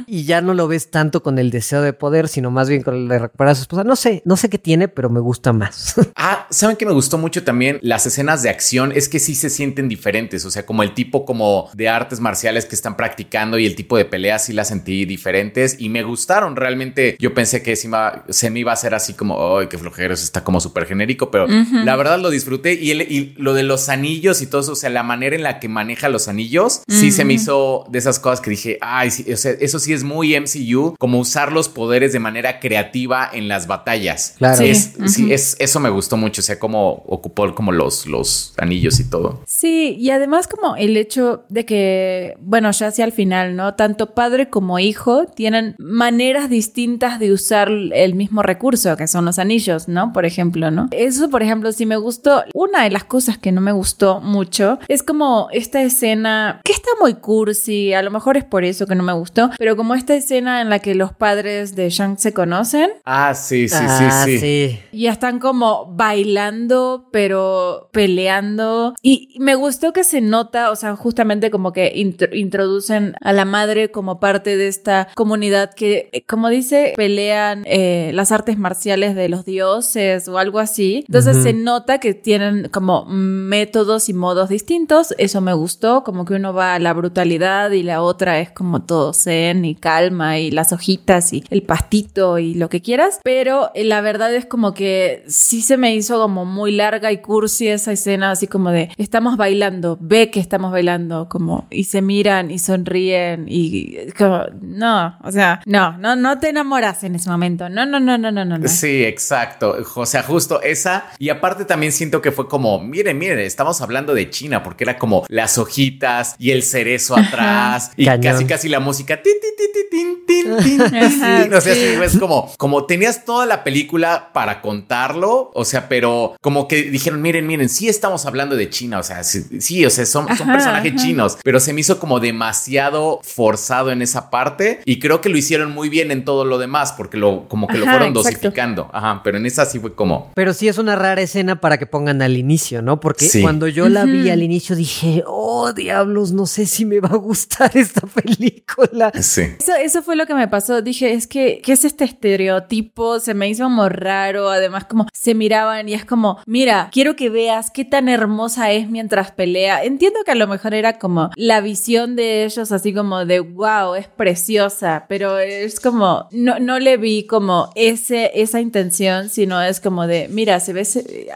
y ya no lo ves tanto con el deseo de poder, sino más bien con el de recuperar a su esposa. No sé, no sé qué tiene, pero me gusta más. *laughs* Ah, ¿saben que me gustó mucho también? Las escenas de acción es que sí se sienten diferentes, o sea, como el tipo como de artes marciales que están practicando y el tipo de peleas sí las sentí diferentes y me gustaron realmente. Yo pensé que se, iba- se me iba a hacer así como, ay, qué flojero, eso está como súper genérico, pero la verdad lo disfruté y, el- y lo de los anillos y todo eso, o sea, la manera en la que maneja los anillos, sí se me hizo de esas cosas que dije, ay, sí, o sea, eso sí es muy MCU, como usar los poderes de manera creativa en las batallas. Claro. Sí. Es, sí, es, eso me gustó mucho, o sea, cómo ocupó como los, los anillos y todo. Sí, y además como el hecho de que, bueno, ya hacia el final, ¿no? Tanto padre como hijo tienen maneras distintas de usar el mismo recurso, que son los anillos, ¿no? Por ejemplo, ¿no? Eso, por ejemplo, sí me gustó. Una de las cosas cosas que no me gustó mucho. Es como esta escena que está muy cursi, a lo mejor es por eso que no me gustó, pero como esta escena en la que los padres de Shang se conocen. Ah, sí, sí, Ah, sí, sí. Y están como bailando, pero peleando. Y me gustó que se nota, o sea, justamente como que intro- introducen a la madre como parte de esta comunidad que, eh, como dice, pelean eh, las artes marciales de los dioses o algo así. Entonces se nota que tienen como métodos y modos distintos. Eso me gustó, como que uno va a la brutalidad y la otra es como todo zen y calma y las hojitas y el pastito y lo que quieras. Pero eh, la verdad es como que sí se me hizo como muy larga y cursi esa escena, así como de estamos bailando, ve que estamos bailando, como y se miran y sonríen y eh, como no, o sea, no, no, no te enamoras en ese momento. No, no, no, no, no, no. no. Sí, exacto. O sea, justo esa. Y aparte también siento que fue como, miren, miren, estamos hablando de China, porque era como las hojitas y el cerezo atrás y Cañón. casi casi la música. tin, tin, tin. O sea, sí. es como, como tenías toda la película para contarlo. O sea, pero como que dijeron, miren, miren, sí estamos hablando de China. O sea, sí, sí, o sea, son, son Ajá, personajes ajá. chinos, pero se me hizo como demasiado forzado en esa parte. Y creo que lo hicieron muy bien en todo lo demás, porque lo, como que lo fueron exacto. dosificando. Ajá, pero en esa sí fue como. Pero sí es una rara escena para que pongan al inicio, ¿no? Porque Sí. cuando yo la vi al inicio dije, oh, diablos, no sé si me va a gustar *laughs* esta película. Sí. Eso, eso fue lo que me pasó. Dije, es que, ¿qué es este estereotipo? Se me hizo como raro. Además, como se miraban y es como, mira, quiero que veas qué tan hermosa es mientras pelea. Entiendo que a lo mejor era como la visión de ellos, así como de, wow, es preciosa, pero es como, no, no le vi como ese, esa intención, sino es como de, mira, se ve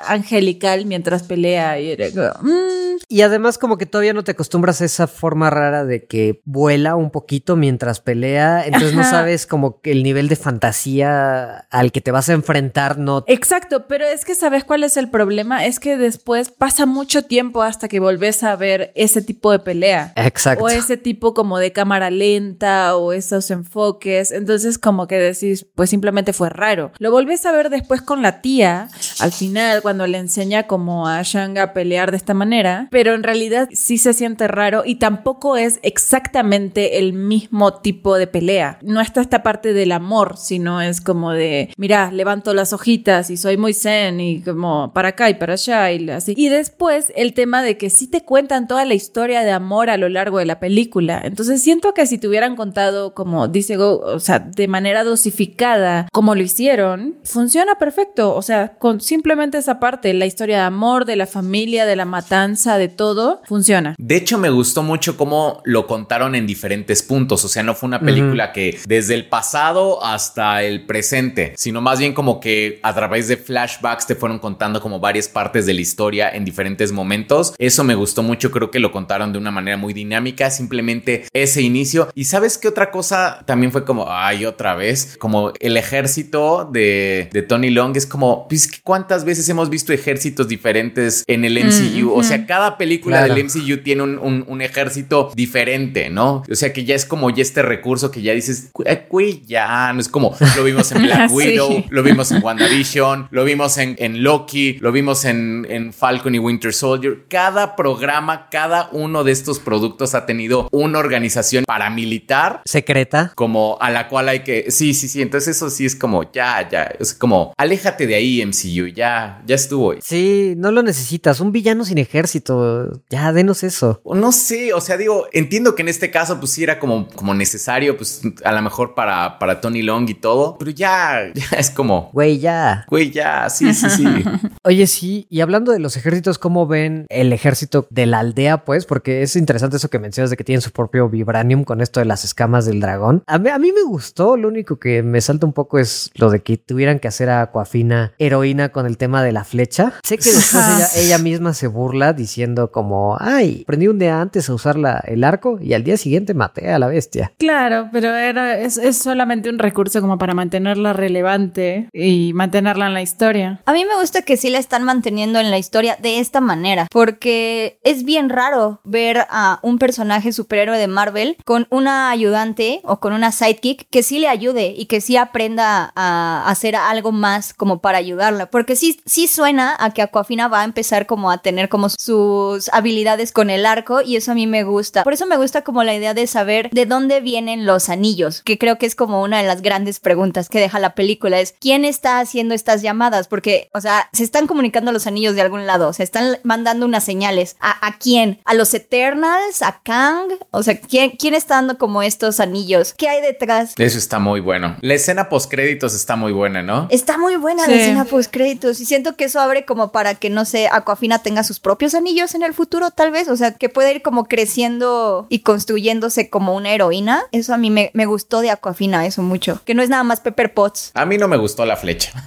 angelical mientras pelea y era como, "Mm, Y además como que todavía no te acostumbras a esa forma rara de que vuela un poquito mientras pelea, entonces no sabes como que el nivel de fantasía al que te vas a enfrentar no... Exacto, pero es que sabes cuál es el problema, es que después pasa mucho tiempo hasta que volvés a ver ese tipo de pelea. Exacto. O ese tipo como de cámara lenta o esos enfoques. Entonces como que decís, pues simplemente fue raro. Lo volvés a ver después con la tía, al final, cuando le enseña como a Shang a pelear de esta manera. Pero en realidad sí se siente raro y tampoco es exactamente el mismo tipo de pelea. No está esta parte del amor, sino es como de, mira, levanto las hojitas y soy muy zen y como para acá y para allá y así. Y después el tema de que sí te cuentan toda la historia de amor a lo largo de la película. Entonces siento que si te hubieran contado como dice Go, o sea, de manera dosificada, como lo hicieron, funciona perfecto. O sea, con simplemente esa parte, la historia de amor, de la familia, de la matanza, de todo, funciona. De hecho, me gustó mucho cómo lo contaron en diferentes puntos. O sea, no fue una película que desde el pasado hasta el presente, sino más bien como que a través de flashbacks te fueron contando como varias partes de la historia en diferentes momentos. Eso me gustó mucho. Creo que lo contaron de una manera muy dinámica. Simplemente ese inicio. Y sabes qué otra cosa también fue como, ay, otra vez, como el ejército de, de Tony Long es como, pues, ¿cuántas veces hemos visto ejércitos diferentes en el MCU? O sea, cada película Claro. del MCU tiene un, un- un ejército diferente, ¿no? O sea, que ya es como ya este recurso que ya dices, "Güey, güey, ya, no es como lo vimos en *laughs* Black Sí. Widow, lo vimos en WandaVision, lo vimos en, en Loki, lo vimos en, en Falcon y Winter Soldier. Cada programa, cada uno de estos productos ha tenido una organización paramilitar Secreta. como a la cual hay que sí sí sí entonces eso sí es como ya ya es como aléjate de ahí MCU ya ya estuvo Sí, no lo necesitas. Un villano sin ejército. Ya, denos eso. no sé o sea digo entiendo que en este caso pues sí era como como necesario pues a lo mejor para para Tony Long y todo pero ya *laughs* ya es como Güey, ya. güey ya sí sí sí *laughs* Oye, sí, y hablando de los ejércitos, ¿cómo ven el ejército de la aldea, pues? Porque es interesante eso que mencionas de que tienen su propio vibranium con esto de las escamas del dragón. A mí, a mí me gustó, lo único que me salta un poco es lo de que tuvieran que hacer a Aquafina heroína con el tema de la flecha. Sé que después Ajá. *laughs* ella, ella misma se burla diciendo como, ay, aprendí un día antes a usar la- el arco y al día siguiente maté a la bestia. Claro, pero era, es, es solamente un recurso como para mantenerla relevante y mantenerla en la historia. A mí me gusta que sí sí la están manteniendo en la historia de esta manera, porque es bien raro ver a un personaje superhéroe de Marvel con una ayudante o con una sidekick que sí le ayude y que sí aprenda a hacer algo más como para ayudarla, porque sí, sí suena a que Aquafina va a empezar como a tener como sus habilidades con el arco y eso a mí me gusta. Por eso me gusta como la idea de saber de dónde vienen los anillos, que creo que es como una de las grandes preguntas que deja la película, es quién está haciendo estas llamadas, porque, o sea, se están comunicando los anillos de algún lado, se están mandando unas señales. ¿A, a quién? ¿A los Eternals? ¿A Kang? O sea, ¿quién, ¿quién está dando como estos anillos? ¿Qué hay detrás? Eso está muy bueno. La escena post créditos está muy buena, ¿no? Está muy buena Sí. la escena post créditos y siento que eso abre como para que no sé, Aquafina tenga sus propios anillos en el futuro tal vez, o sea, que pueda ir como creciendo y construyéndose como una heroína. Eso a mí me, me gustó de Aquafina, eso mucho, que no es nada más Pepper Potts. A mí no me gustó la flecha. *laughs*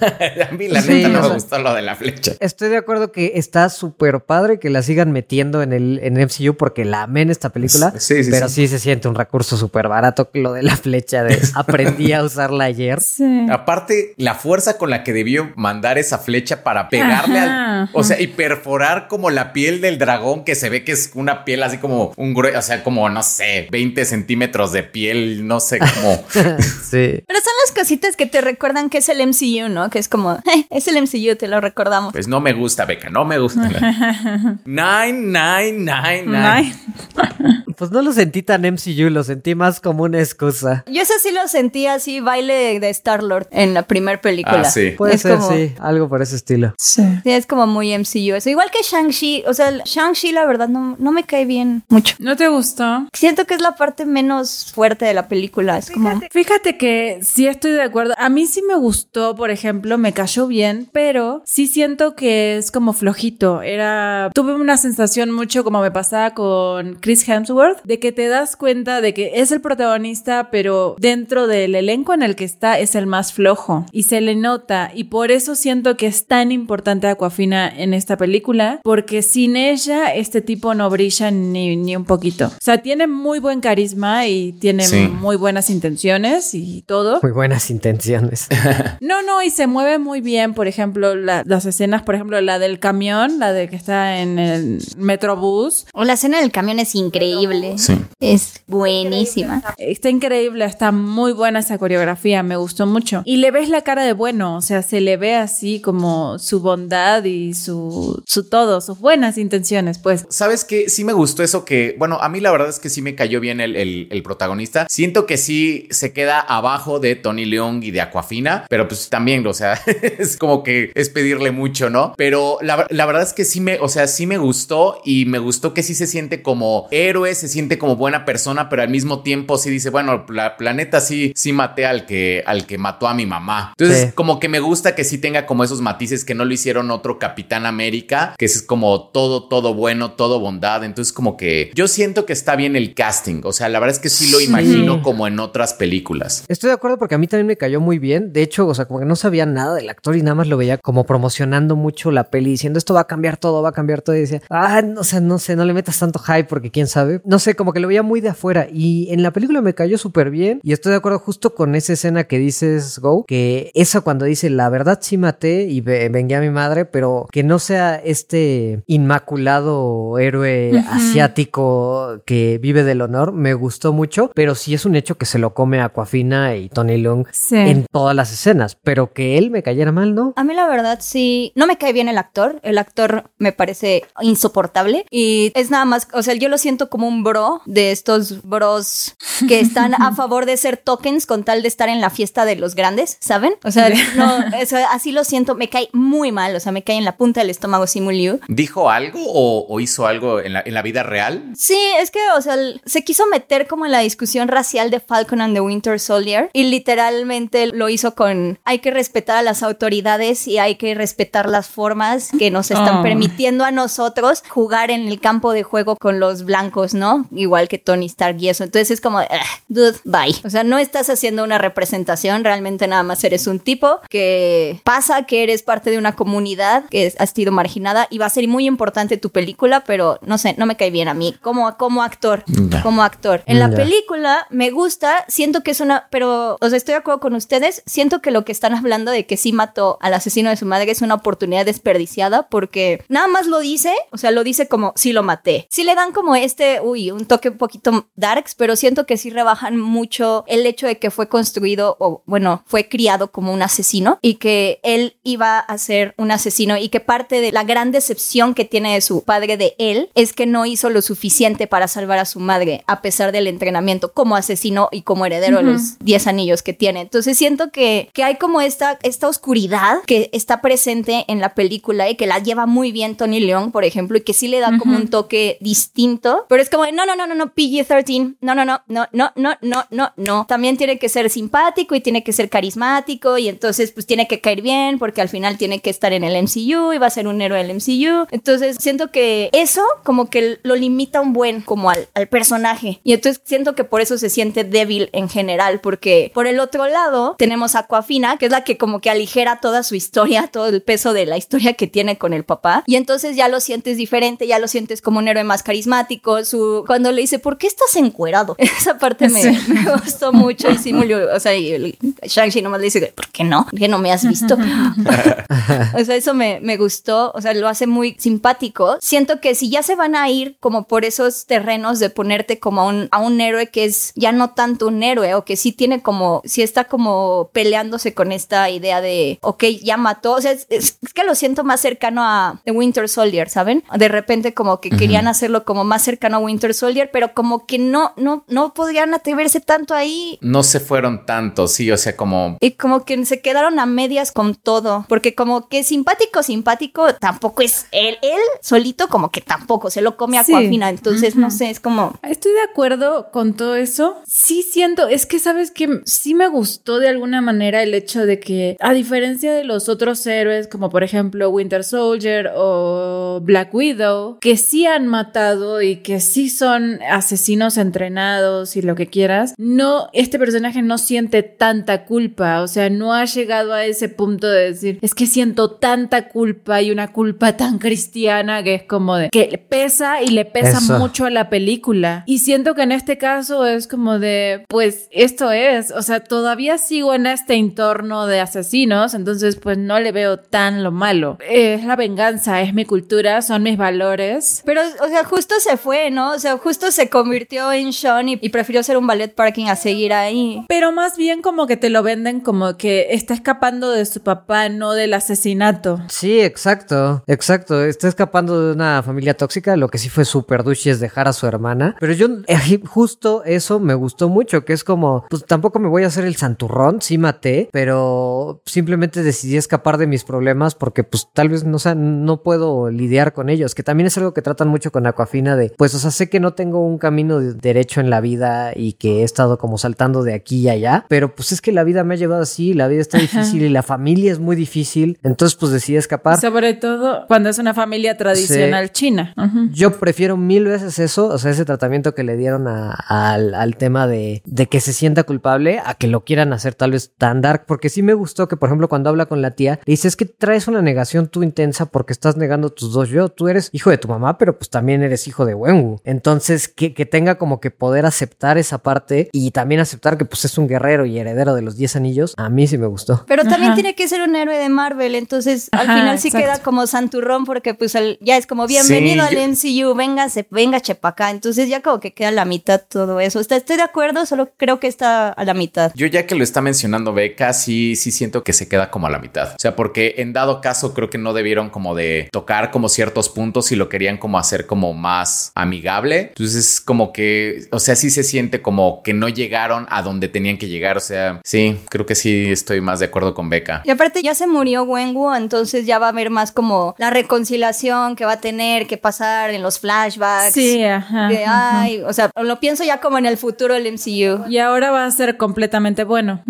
a mí la Sí, neta no me sea- gustó lo de la flecha. Estoy de acuerdo que está súper padre que la sigan metiendo en el en MCU porque la amé en esta película. Sí, sí, pero sí. sí. se siente un recurso súper barato lo de la flecha de *laughs* aprendí a usarla ayer. Sí. Aparte, la fuerza con la que debió mandar esa flecha para pegarle Ajá, al. O sea, y perforar como la piel del dragón, que se ve que es una piel así como un grueso, o sea, como no sé, 20 centímetros de piel, no sé cómo. *laughs* sí. Pero son las cositas que te recuerdan que es el MCU, ¿no? Que es como, "Eh, es el MCU, te lo recordamos. Pues no me gusta, Beca, no me gusta. *laughs* Nine, nine, nine, nine. *laughs* Pues no lo sentí tan MCU, lo sentí más como una excusa. Yo eso sí lo sentí así, baile de Star-Lord en la primera película. Ah, sí. Puede Es ser, como- sí, algo por ese estilo. sí. Sí, es como muy MCU eso. Igual que Shang-Chi, o sea, Shang-Chi la verdad no, no me cae bien mucho. ¿No te gustó? Siento que es la parte menos fuerte de la película. Es como... Fíjate que sí estoy de acuerdo. A mí sí me gustó, por ejemplo, me cayó bien, pero sí siento que es como flojito. Era. Tuve una sensación mucho como me pasaba con Chris Hemsworth, de que te das cuenta de que es el protagonista, pero dentro del elenco en el que está es el más flojo. Y se le nota. Y por eso siento que es tan importante Aquafina en esta película, porque sin ella este tipo no brilla ni, ni un poquito. O sea, tiene muy buen carisma y tiene Sí. muy buenas intenciones y todo. Muy buenas intenciones. *laughs* No, no, y se mueve muy bien, por ejemplo, la- las escenas, por ejemplo, la del camión, la de que está en el Metrobús. O la escena del camión es increíble. Sí. Es buenísima. Está increíble, está muy buena esa coreografía, me gustó mucho. Y le ves la cara de bueno, o sea, se le ve así como su bondad y su, su todo, sus buenas intenciones, pues. ¿Sabes qué? Sí me gustó eso que, bueno, a mí la verdad es que sí me cayó bien el, el- el protagonista. Siento que sí se queda abajo de Tony Leung y de Aquafina, pero pues también, o sea, *laughs* es como que es pedirle mucho, ¿no? Pero la, la verdad es que sí me, o sea, sí me gustó y me gustó que sí se siente como héroe, se siente como buena persona, pero al mismo tiempo sí dice, bueno, la planeta sí, sí maté al que, al que mató a mi mamá. Entonces, Sí. como que me gusta que sí tenga como esos matices que no lo hicieron otro Capitán América, que es como todo, todo bueno, todo bondad. Entonces, como que yo siento que está bien el casting. O sea, la verdad es que sí lo Sí. imagino como en otras películas. Estoy de acuerdo porque a mí también me cayó muy bien. De hecho, o sea, como que no sabía nada del actor y nada más lo veía como promocionando mucho la peli, diciendo esto va a cambiar todo, va a cambiar todo. Y decía, ah, no, o sea, no sé, no le metas tanto hype porque quién sabe. No sé, como que lo veía muy de afuera. Y en la película me cayó súper bien. Y estoy de acuerdo justo con esa escena que dices, Go, que eso cuando dice la verdad sí maté y ve- vengué a mi madre, pero que no sea este inmaculado héroe asiático que vive del honor, me gustó mucho, pero sí es un hecho que se lo come Aquafina y Tony Leung Sí. en todas las escenas, pero que él me cayera mal, ¿no? A mí la verdad sí, no me cae bien el actor, el actor me parece insoportable y es nada más, o sea, yo lo siento como un bro de estos bros que están a *laughs* favor de ser tokens con tal de estar en la fiesta de los grandes, ¿saben? O sea, *laughs* no, eso, así lo siento, me cae muy mal, o sea, me cae en la punta del estómago Simu Liu. ¿Dijo algo o, o hizo algo en la, en la vida real? Sí, es que, o sea, el- se quiso meter como en la discusión racial de Falcon and the Winter Soldier y literalmente lo hizo con hay que respetar a las autoridades y hay que respetar las formas que nos están Oh. permitiendo a nosotros jugar en el campo de juego con los blancos, ¿no? Igual que Tony Stark y eso. Entonces es como, "Ugh, dude, bye. O sea, no estás haciendo una representación, realmente nada más eres un tipo que pasa que eres parte de una comunidad que has sido marginada y va a ser muy importante tu película, pero no sé, no me cae bien a mí como, como actor, como actor. En la película me gusta, siento que es una, pero, o sea, estoy de acuerdo con ustedes, siento que lo que están hablando de que sí mató al asesino de su madre es una oportunidad desperdiciada porque nada más lo dice, o sea, lo dice como sí lo maté. Sí le dan como este, uy, un toque un poquito darks, pero siento que sí rebajan mucho el hecho de que fue construido o bueno, fue criado como un asesino y que él iba a ser un asesino y que parte de la gran decepción que tiene de su padre de él es que no hizo lo suficiente para salvar a su madre a pesar del entrenamiento como asesino y como heredero de los 10 anillos que tiene. Entonces siento que, que hay como esta, esta oscuridad que está presente en la película y que la lleva muy bien Tony León, por ejemplo, y que sí le da como un toque distinto, pero es como, no, no, no, no, no, PG-13, no, no, no, no, no, no, no, no, no. También tiene que ser simpático y tiene que ser carismático y entonces pues tiene que caer bien porque al final tiene que estar en el MCU y va a ser un héroe del MCU. Entonces siento que eso como que lo limita un buen como al, al personaje y entonces siento que por eso se siente débil en general porque por el otro lado tenemos a Aquafina que es la que como que aligera toda su historia, *laughs* todo el peso de la historia que tiene con el papá y entonces ya lo sientes diferente, ya lo sientes como un héroe más carismático, su cuando le dice, "¿Por qué estás encuerado?" *laughs* Esa parte me, Sí. me gustó mucho y sí o sea, y el- Shang-Chi nomás le dice, "¿Por qué no? ¿Por qué no me has visto?" *laughs* O sea, eso me, me gustó, o sea, lo hace muy simpático. Siento que si ya se van a ir como por esos terrenos de ponerte como a un, a un héroe que es ya no tanto un héroe o que sí tiene como, sí está como peleándose con esta idea de, ok, ya mató, o sea, es, es- es que lo siento más cercano a The Winter Soldier, ¿saben? De repente como que querían hacerlo como más cercano a Winter Soldier, pero como que no, no, no podrían atreverse tanto ahí No se fueron tanto, sí, o sea, como y como que se quedaron a medias con todo, porque como que simpático, simpático, tampoco es él, él solito como que tampoco, se lo come a Sí. Aquafina, entonces no sé, es como... Estoy de acuerdo con todo eso. Sí siento, es que sabes que sí me gustó de alguna manera el hecho de que, a diferencia de los otros héroes, como por ejemplo Winter Soldier o Black Widow, que sí han matado y que sí son asesinos entrenados y lo que quieras, no, este personaje no siente tanta culpa, o sea, no ha llegado a ese punto de decir, es que siento tanta culpa y una culpa tan cristiana que es como de, que pesa y le pesa Eso. mucho a la película. Y siento que en este caso es como de, pues esto es, o sea, todavía sigo en este entorno de asesinos, entonces pues no le veo tan lo malo. Es la venganza, es mi cultura, son mis valores. Pero, o sea, justo se fue, ¿no? O sea, justo se convirtió en Sean y, y prefirió ser un ballet parking a seguir ahí. Pero más bien como que te lo venden como que está escapando de su papá, no del asesinato. Sí, exacto, exacto. Está escapando de una familia tóxica. Lo que sí fue súper douche es dejar a su hermana. Pero yo, eh, justo eso me gustó mucho, que es como, pues tampoco me voy a hacer el santurrón, sí maté, pero simplemente decidí escapar de mis problemas porque, pues tal vez no, sea, no puedo lidiar con ellos. Que también es algo que tratan mucho con Aquafina de, pues, o sea, sé que no tengo un camino de- derecho en la vida y que he estado como saltando de aquí y allá, pero pues es que la vida me ha llevado así, la vida está difícil y la familia es muy difícil. Entonces, pues decidí escapar. Sobre todo cuando es una familia tradicional china. Yo prefiero mil veces eso, o sea, ese tratamiento que le dieron a- al, al tema de, de que se sienta culpable, a que lo quieran hacer tal vez tan dark, porque sí me gustó que, por ejemplo, cuando habla con la tía, le dice, es que traes una negación tú intensa porque estás negando tus dos yo, tú eres hijo de tu mamá, pero pues también eres hijo de Wenwu. Entonces, que, que tenga como que poder aceptar esa parte y también aceptar que pues es un guerrero y heredero de los 10 anillos, a mí sí me gustó. Pero también Ajá. tiene que ser un héroe de Marvel, entonces al final sí exacto. queda como santurrón porque pues el- ya es como bienvenido Sí, al MCU, véngase, venga chepa acá, entonces ya como que queda a la mitad todo eso. Está- Estoy de acuerdo, solo creo que está a la mitad. Yo ya que lo está mencionando Beca, sí, sí siento que se queda como a la mitad. O sea, porque en dado caso creo que no debieron como de tocar como ciertos puntos y lo querían como hacer como más amigable. Entonces como que, o sea, sí se siente como que no llegaron a donde tenían que llegar. O sea, sí, creo que sí estoy más de acuerdo con Beca. Y aparte ya se murió Wenwu, entonces ya va a haber más como la reconciliación que va a tener que pasar en los flashbacks. Sí, ajá. De, ajá. ay, o sea, lo pienso ya como en el futuro del MCU. Y ahora va a ser completamente bueno.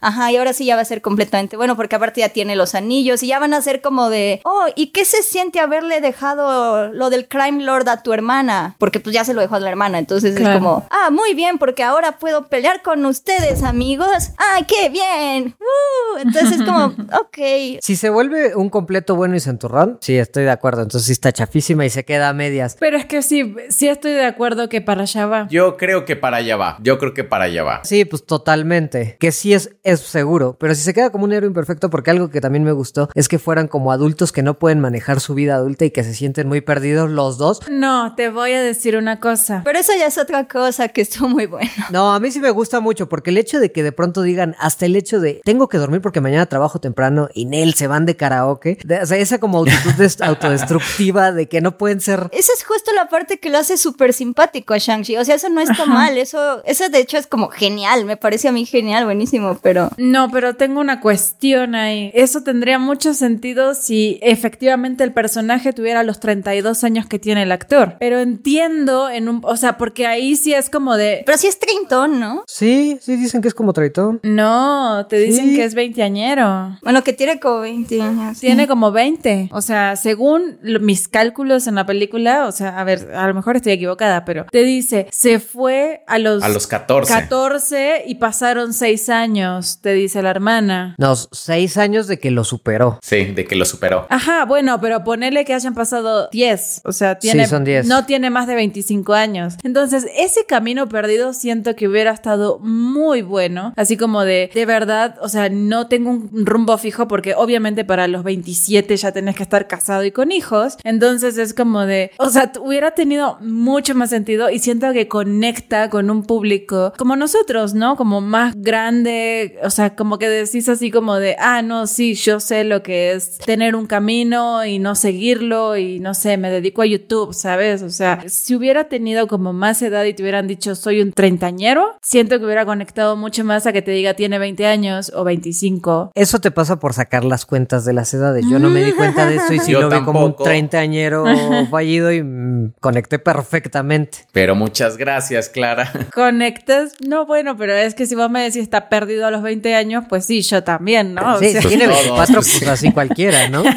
Ajá, y ahora sí ya va a ser completamente bueno, porque aparte ya tiene los anillos y ya van a ser como de, oh, ¿y qué se siente haberle dejado lo del Crime Lord a tu hermana? Porque pues ya se lo dejó a la hermana. Entonces es como, ah, muy bien, porque ahora puedo pelear con ustedes, amigos. ¡Ah, qué bien! ¡Uh! Entonces es como, *laughs* ok. Si se vuelve un completo bueno y centurrón, sí, estoy de acuerdo. Entonces sí está chafísima y se queda a medias. Pero es que sí, sí estoy de acuerdo que para allá va. Yo creo que para allá va. Yo creo que para allá va. Sí, pues totalmente. Que sí es, es seguro. Pero si se queda como un héroe imperfecto, porque algo que también me gustó es que fueran como adultos que no pueden manejar su vida adulta y que se sienten muy perdidos los dos. No, te voy a decir una cosa. Pero eso ya es otra cosa que estuvo muy bueno. No, a mí sí me gusta mucho porque el hecho de que de pronto digan, hasta el hecho de tengo que dormir porque mañana trabajo temprano y Nel se van de karaoke, de- o sea, esa como actitud des- autodestructiva de que no pueden ser Esa es justo la parte que lo hace súper simpático a Shang-Chi. O sea, eso no está mal. Eso, eso de hecho es como genial. Me parece a mí genial, buenísimo. Pero No, pero tengo una cuestión ahí. Eso tendría mucho sentido si efectivamente el personaje tuviera los 32 años que tiene el actor. Pero entiendo en un, o sea, porque ahí sí es como de Pero sí es treintón, ¿no? Sí, sí dicen que es como traitón. no, te dicen Sí. que es veinteañero. Bueno, que tiene como 20 años. Tiene como 20. O sea, según lo- mis cálculos en la película, o sea, a ver, a lo mejor estoy equivocada, pero te dice, se fue a los, A los 14. 14 y pasaron 6 años, te dice la hermana. No, seis años de que lo superó. Sí, de que lo superó. Ajá, bueno, pero ponele que hayan pasado 10. O sea, tiene, Sí, son 10. no tiene más de 25 años. Entonces, ese camino perdido siento que hubiera estado muy bueno. Así como de, de verdad, o sea, no tengo un rumbo fijo porque obviamente para los 27 ya tenés que estar casado y con hijos. Entonces es como de, o sea, hubiera tenido mucho más sentido y siento que conecta con un público como nosotros, ¿no? Como más grande, o sea, como que decís así como de, ah, no, sí, yo sé lo que es tener un camino y no seguirlo y no sé, me dedico a YouTube, ¿sabes? O sea, si hubiera tenido como más edad y te hubieran dicho soy un treintañero, siento que hubiera conectado mucho más a que te diga tiene 20 años o 25. Eso te pasa por sacar las cuentas de las edades. Yo no me di cuenta *laughs* de eso y sí Yo lo vi como un tampoco. treintañero *laughs* fallido y mm, conecté perfectamente. Pero muchas gracias, Clara. *laughs* ¿Conectas? No, bueno, pero es que si vos me decís está perdido a los 20 años, pues sí, yo también, ¿no? O sí, sea, si tiene todos, 24, pues. pues así cualquiera, ¿no? *laughs*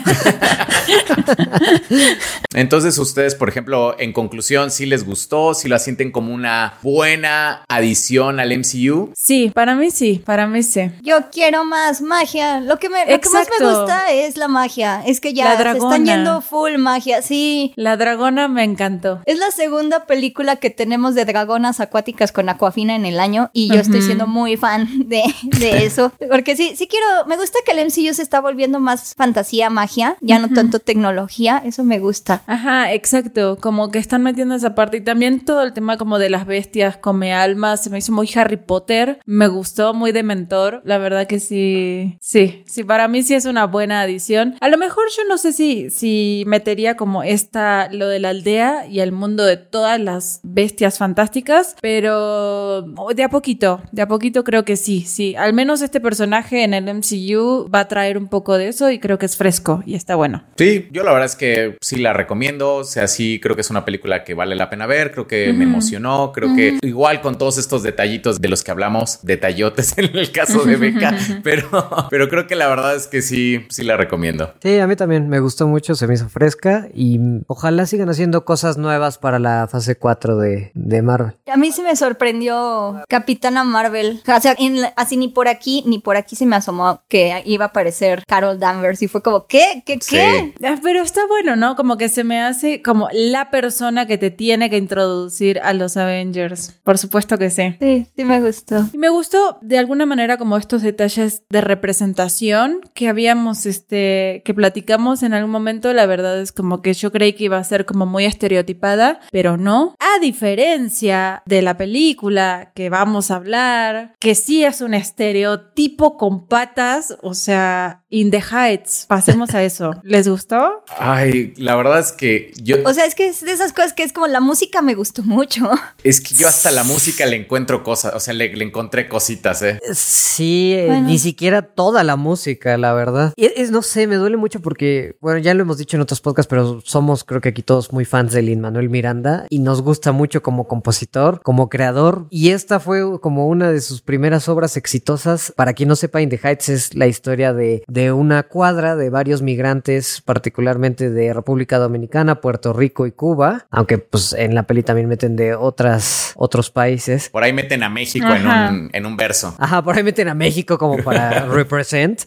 Entonces, ustedes, por ejemplo, en conclusión, si les gustó, si la sienten como una buena adición al MCU. Sí, para mí sí, para mí sí. Yo quiero más magia. Lo que, me, lo que más me gusta es la magia. Es que ya La se están yendo full magia. Sí. La dragona me encantó. Es la segunda película que tenemos de dragonas acuáticas con Aquafina en el año y yo estoy siendo muy fan de, de *laughs* eso. Porque sí, sí quiero, me gusta que el MCU se está volviendo más fantasía, magia, ya no tanto tecnología, eso me gusta. Ajá, exacto, como que están metiendo esa parte y también todo el tema como de las bestias come almas, se me hizo muy Harry Potter, me gustó, muy de mentor, la verdad que sí, sí, sí, para mí sí es una buena adición. A lo mejor yo no sé si, si metería como esta, lo de la aldea y el mundo de todas las bestias fantásticas, pero de a poquito, de a poquito creo que sí, sí, al menos este personaje en el MCU va a traer un poco de eso y creo que es fresco y está bueno. Sí, yo la verdad es que sí la recomiendo. O sea, sí creo que es una película que vale la pena ver. Creo que me emocionó. Creo que igual con todos estos detallitos de los que hablamos, detallotes *laughs* en el caso de Beca, *laughs* pero, pero creo que la verdad es que sí, sí la recomiendo. Sí, a mí también me gustó mucho, se me hizo fresca y ojalá sigan haciendo cosas nuevas para la fase 4 de, de Marvel. A mí sí me sorprendió Capitana Marvel. O sea, en así ni por aquí, ni por aquí se me asomó que iba a aparecer Carol Danvers y fue como, ¿qué? ¿Qué? ¿Qué? Ah, Pero está bueno, ¿no? Como que se me hace como la persona que te tiene que introducir a los Avengers. Por supuesto que sí. Sí, sí me gustó. Y me gustó de alguna manera como estos detalles de representación que habíamos, este, que platicamos en algún momento. La verdad es como que yo creí que iba a ser como muy estereotipada, pero no. A diferencia de la película que vamos a hablar, que sí es un estereotipo con patas, o sea, in the heights. Pasemos a eso. *laughs* ¿Les gustó? Ay, la verdad es que yo, O sea, es que es de esas cosas que es como la música me gustó mucho. es que yo hasta la música le encuentro cosas, o sea, le, le encontré cositas, ¿eh? Sí, eh, Bueno. ni siquiera toda la música, la verdad. Es, no sé, me duele mucho porque, bueno, ya lo hemos dicho en otros podcasts, pero somos creo que aquí todos muy fans de Lin Manuel Miranda y nos gusta mucho como compositor, como creador. Y esta fue como una de sus primeras obras exitosas. Para quien no sepa, In the Heights es la historia de, de una cuadra de varios migrantes, particularmente de República Dominicana, Puerto Rico y Cuba, aunque pues en la peli también meten de otras, otros países. Por ahí meten a México en un, en un, verso. Ajá, por ahí meten a México como para *laughs* represent.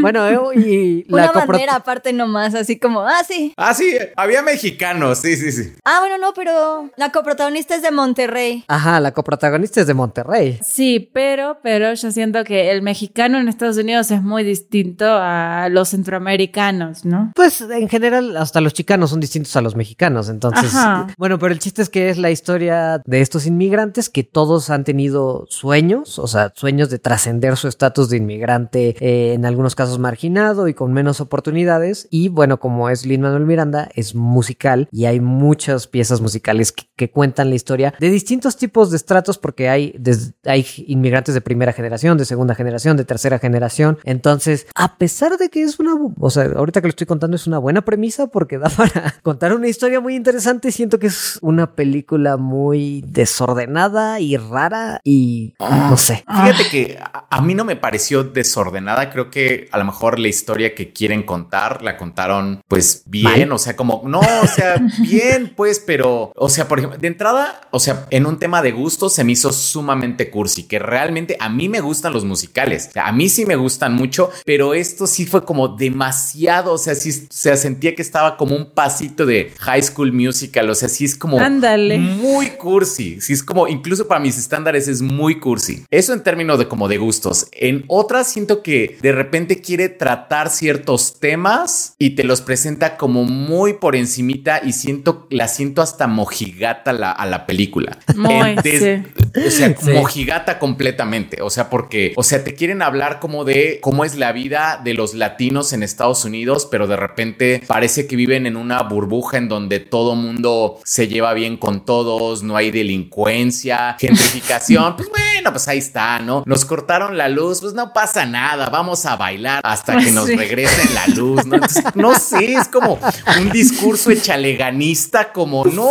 Bueno, eh, y la Una bandera aparte nomás, así como, ah, sí. Ah, sí, había mexicanos, sí, sí, sí. Ah, bueno, no, pero la coprotagonista es de Monterrey. Ajá, la coprotagonista es de Monterrey. Sí, pero, pero yo siento que el mexicano en Estados Unidos es muy distinto a los centroamericanos, ¿no? Pues en general, hasta los chicanos son distintos a los mexicanos, entonces. Bueno, pero el chiste es que es la historia de estos inmigrantes que todos han tenido sueños, o sea, sueños de trascender su estatus de inmigrante, eh, en algunos casos marginado y con menos oportunidades. Y bueno, como es Lin Manuel Miranda, es musical y hay muchas piezas musicales que, cuentan la historia de distintos tipos de estratos, porque hay, hay inmigrantes de primera generación, de segunda generación, de tercera generación. Entonces, a pesar de que es una, o sea, ahorita que lo estoy contando es una buena premisa porque *laughs* da para contar una historia muy interesante, siento que es una película muy desordenada y rara y no sé. Fíjate que a mí no me pareció desordenada, creo que a lo mejor la historia que quieren contar la contaron pues bien, o sea, como no, o sea, *laughs* bien pues, pero o sea, por ejemplo, de entrada, o sea, en un tema de gusto se me hizo sumamente cursi, que realmente a mí me gustan los musicales, a mí sí me gustan mucho, pero esto sí fue como demasiado, o sea, sí se sentía que estaba como un pasito de High School Musical, o sea, sí es como muy cursi, sí es como incluso para mis estándares es muy cursi. Eso en términos de como de gustos. En otras siento que de repente quiere tratar ciertos temas y te los presenta como muy por encimita y siento la siento hasta mojigata la, a la película. Muy, O sea, mojigata completamente. O sea, porque, o sea, te quieren hablar como de cómo es la vida de los latinos en Estados Unidos, pero de repente parece que viven en una burbuja en donde todo mundo se lleva bien con todos, no hay delincuencia, *laughs* gentrificación. pues bueno, pues ahí está, ¿no? Nos cortaron la luz, pues no pasa nada, vamos a bailar hasta que nos regresen la luz, ¿no? no sé, es como un discurso echaleganista, como no,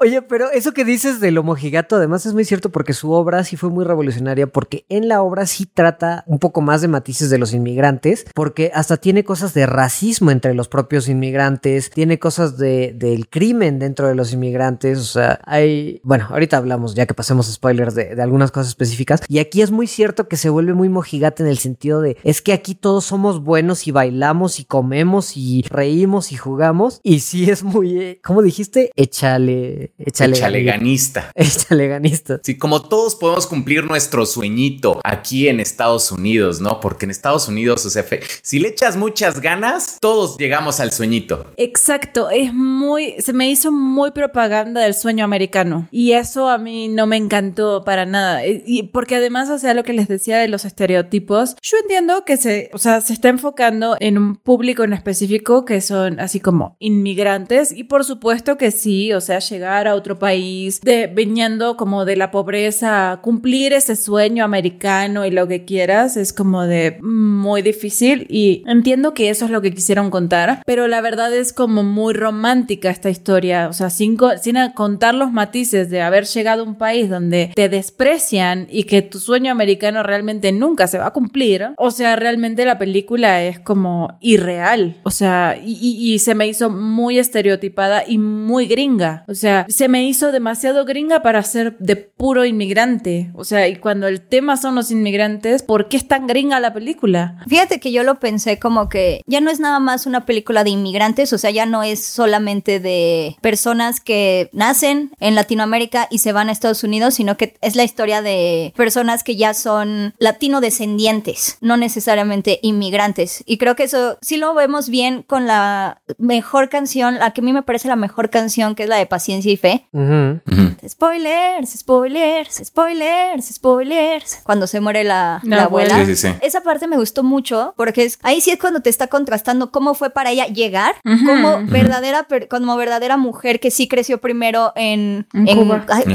Oye, pero eso que dices del homogigato además es muy cierto porque su obra sí fue muy revolucionaria porque en la obra sí trata un poco más de matices de los inmigrantes porque hasta tiene cosas de racismo entre los propios inmigrantes, tiene cosas de, del crimen dentro de los inmigrantes, o sea, hay, bueno, ahorita hablamos ya que pasemos spoilers de, de algunas cosas específicas y aquí es muy cierto que se vuelve muy mojigate en el sentido de es que aquí todos somos buenos y bailamos y comemos y reímos y jugamos y sí es muy, eh, ¿cómo dijiste? Échale, échale. Echaleganista. Echaleganista. *laughs* Sí, como todos podemos cumplir nuestro sueñito aquí en Estados Unidos, ¿no? Porque en Estados Unidos, o sea, si le echas muchas ganas, todos llegamos al sueñito. Exacto, es muy, se me hizo muy propaganda del sueño americano y eso a mí no me encantó para nada. Y porque además, o sea, lo que les decía de los estereotipos, yo entiendo que se, o sea, se está enfocando en un público en específico que son así como inmigrantes. Y por supuesto que sí, o sea, llegar a otro país, de, viniendo como de la pobreza, cumplir ese sueño americano y lo que quieras es como de muy difícil. Y entiendo que eso es lo que quisieron contar, pero la verdad es como muy romántica esta historia, o sea, sin, sin contar los matices de haber llegado a un país donde te desprecian y que tu sueño americano realmente nunca se va a cumplir, o sea, realmente la película es como irreal, o sea, y, se me hizo muy estereotipada y muy gringa, o sea, se me hizo demasiado gringa para ser de puro inmigrante, o sea, y cuando el tema son los inmigrantes, ¿por qué es tan gringa la película? Fíjate que yo lo pensé como que ya no es nada más una película de inmigrantes, o sea, ya no es solamente de personas que nacen en Latinoamérica y se van a Estados Unidos, sino que es la historia de personas que ya son latino descendientes, no necesariamente inmigrantes. Y creo que eso sí lo vemos bien con la mejor canción, la que a mí me parece la mejor canción, que es la de Paciencia y Fe. Spoilers, spoilers, spoilers, spoilers. Cuando se muere la, abuela. Esa parte me gustó mucho porque es, ahí sí es cuando te está contrastando cómo fue para ella llegar como, verdadera, como verdadera mujer que sí creció primero en,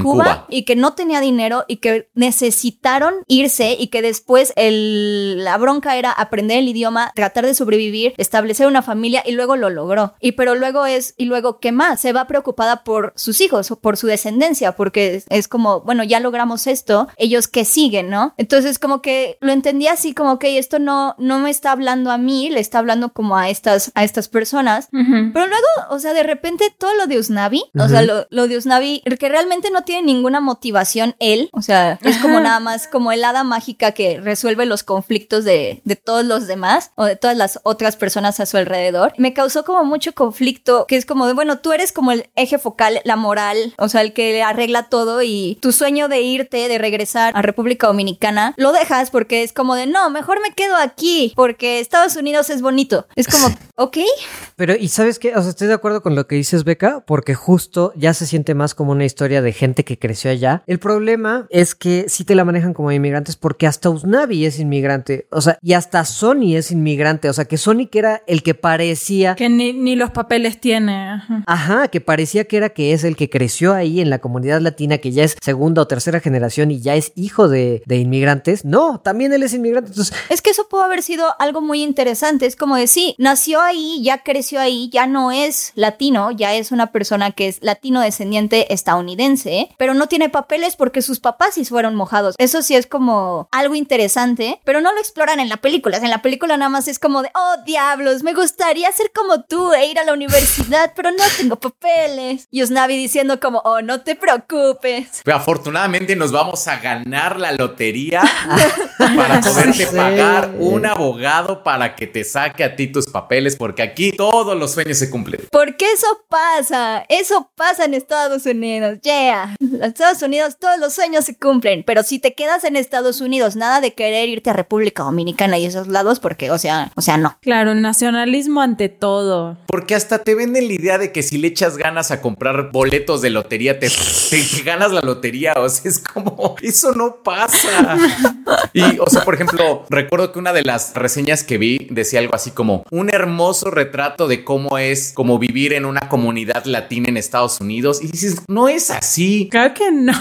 Cuba. y que no tenía dinero y que necesitaron irse y que después el, la bronca era aprender el idioma, tratar de sobrevivir, establecer una familia y luego lo logró. Y pero luego es, y luego, ¿qué más? Se va preocupada por sus hijos, o por su descendencia, porque es como, bueno, ya logramos esto, ellos que siguen, ¿no? Entonces como que lo entendí así como que esto no, no me está hablando a mí, le está hablando como a estas, a estas personas. Pero luego, o sea, de repente todo lo de Usnavi. O sea, lo, lo de Usnavi, que realmente no tiene ninguna motivación él. O sea, es como nada más como el hada mágica que resuelve los conflictos de, de todos los demás o de todas las otras personas a su alrededor. Me causó como mucho conflicto, que es como de, bueno, tú eres como el eje focal, la moral, o sea, el que arregla todo y tu sueño de irte, de regresar a República Dominicana, lo dejas porque es como de, no, mejor me quedo aquí porque Estados Unidos es bonito. Es como, *laughs* ok. Pero, ¿y sabes qué? O sea, estoy de acuerdo con lo que dices, Beca, porque justo ya se siente más como una historia de gente que creció allá. El problema es que sí te la manejan como inmigrantes porque hasta Usnavi es inmigrante. O sea, y hasta Sony es inmigrante. O sea, que Sony que era el que parecía... Que ni, ni los papeles tiene. Ajá. Ajá, que parecía que era que es el que creció ahí en la comunidad latina, que ya es segunda o tercera generación y ya es hijo de, de inmigrantes. No, también él es inmigrante. Entonces, Es que eso pudo haber sido algo muy interesante. Es como de sí, nació ahí, ya creció ahí, ya no es latino, ya es una persona que es latino descendiente estadounidense, pero no tiene papeles porque sus papás sí fueron mojados. Eso sí es como algo interesante, pero no lo exploran en la película. En la película nada más es como de, oh diablos, me gustaría ser como tú e ir a la universidad, *laughs* pero no tengo papeles. Y Usnavi diciendo como, oh, no te preocupes. Pero afortunadamente nos vamos a ganar la lotería *laughs* para poderte Sí. pagar un abogado para que te saque a ti tus papeles, porque aquí todos los sueños se cumplen. Porque eso pasa, eso pasa en Estados Unidos, yeah. En Estados Unidos todos los sueños se cumplen, pero si te quedas en Estados Unidos, nada de querer irte a República Dominicana y esos lados, porque, o sea, o sea, no. Claro, el nacionalismo ante todo. Porque hasta te venden la idea de que si le echas ganas a comprar boletos de lotería, te, te- te ganas la lotería. O sea, es como, eso no pasa. *laughs* Y, o sea, por ejemplo, recuerdo que una de las reseñas que vi decía algo así como un hermoso retrato de cómo es como vivir en una comunidad latina en Estados Unidos. Y dices, no es así. Claro que no.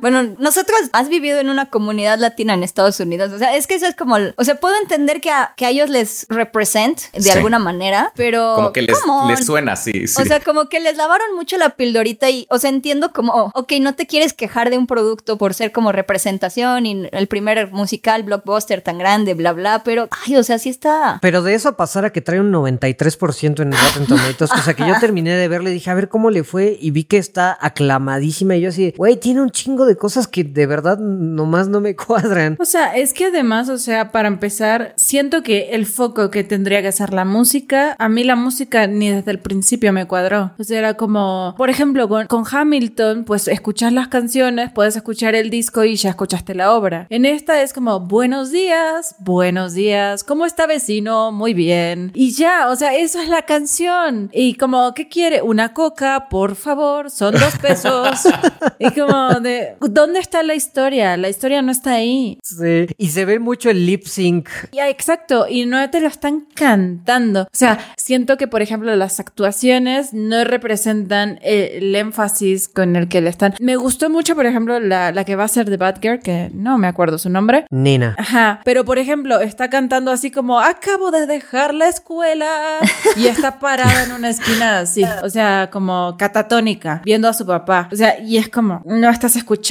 Bueno, nosotros has vivido en una comunidad latina en Estados Unidos, o sea, es que eso es como, el- o sea, puedo entender que a, que a ellos les represent de Sí. alguna manera, pero... Como que les, suena así. sí. O sea, como que les lavaron mucho la pildorita y, o sea, entiendo como, oh, ok, no te quieres quejar de un producto por ser como representación y el primer musical blockbuster tan grande, bla, bla, pero, ay, o sea, sí está... Pero de eso a pasar a que trae un 93% en Rotten Tomatoes, o sea que yo *laughs* terminé de verle y dije, a ver cómo le fue y vi que está aclamadísima y yo así, güey, tiene un chingo de cosas que de verdad nomás no me *laughs* cuadran. O sea, es que además, o sea, para empezar, siento que el foco que tendría que ser la música, a mí la música ni desde el principio me cuadró. O sea, era como, por ejemplo, con, con Hamilton, pues escuchas las canciones, puedes escuchar el disco y ya escuchaste la obra. En esta es como, buenos días, buenos días, ¿cómo está vecino? Muy bien. Y ya, o sea, eso es la canción. Y como, ¿qué quiere? Una coca, por favor, son dos pesos. *laughs* y como de, ¿dónde está la historia? La historia no está ahí. Sí. Y se ve mucho el lip sync. Ya, exacto, y no te lo están cantando. O sea, siento que, por ejemplo, las actuaciones no representan eh, el énfasis con el que le están. Me gustó mucho, por ejemplo, la, la que va a ser de Batgirl, que no me acuerdo su nombre. Nena. Ajá, pero por ejemplo, está cantando así como acabo de dejar la escuela y está parada en una esquina así, o sea, como catatónica, viendo a su papá. O sea, y es como, no estás escuchando.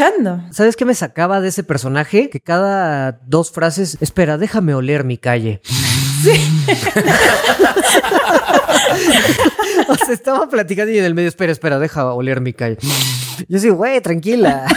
¿Sabes qué me sacaba de ese personaje? Que cada dos frases, espera, déjame oler mi calle. *laughs* *laughs* o sea, estaba platicando y en el medio, espera, espera, deja oler mi calle. Yo sí, güey, tranquila. *laughs*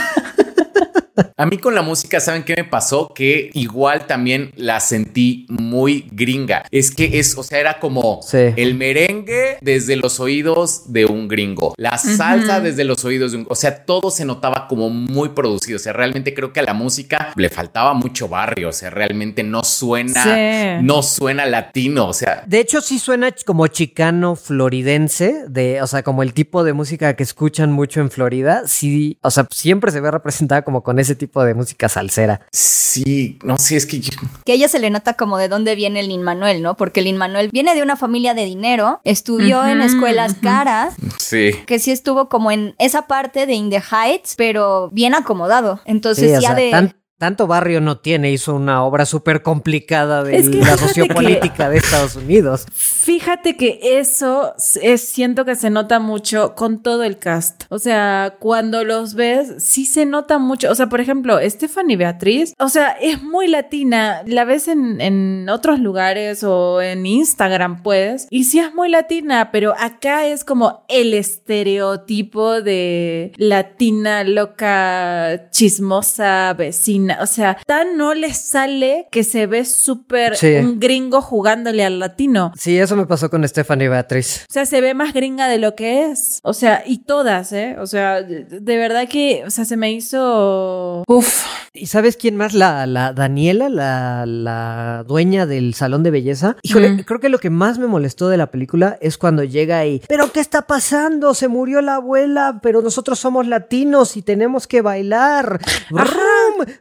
A mí con la música, ¿saben qué me pasó? Que igual también la sentí muy gringa. Es que es, o sea, era como Sí. el merengue desde los oídos de un gringo, la salsa desde los oídos de un, o sea, todo se notaba como muy producido. O sea, realmente creo que a la música le faltaba mucho barrio. O sea, realmente no suena, Sí. no suena latino. O sea, De hecho, sí suena como chicano floridense, de, o sea, como el tipo de música que escuchan mucho en Florida. Sí, o sea, siempre se ve representada como con ese tipo de música salsera. sí, no sé, es que yo- Que a ella se le nota como de dónde viene el Lin Manuel, ¿no? Porque Lin Manuel viene de una familia de dinero, estudió en escuelas caras, sí. que sí estuvo como en esa parte de In the Heights, pero bien acomodado. Entonces Sí, o ya sea, de... tan- tanto barrio no tiene, hizo una obra súper complicada de la sociopolítica de Estados Unidos. Fíjate que eso es, siento que se nota mucho con todo el cast. O sea, cuando los ves, sí se nota mucho. O sea, por ejemplo, Stephanie Beatriz, o sea, es muy latina. La ves en, en otros lugares o en Instagram, pues, y sí es muy latina, pero acá es como el estereotipo de latina, loca, chismosa, vecina. O sea, tan no le sale que se ve súper un gringo jugándole al latino. Sí, eso me pasó con Stephanie Beatriz. O sea, se ve más gringa de lo que es. O sea, y todas, ¿eh? O sea, de verdad que, o sea, se me hizo... Uf. ¿Y sabes quién más? La, la Daniela, la, la dueña del salón de belleza. Híjole, creo que lo que más me molestó de la película es cuando llega ahí. ¿Pero qué está pasando? Se murió la abuela, pero nosotros somos latinos y tenemos que bailar.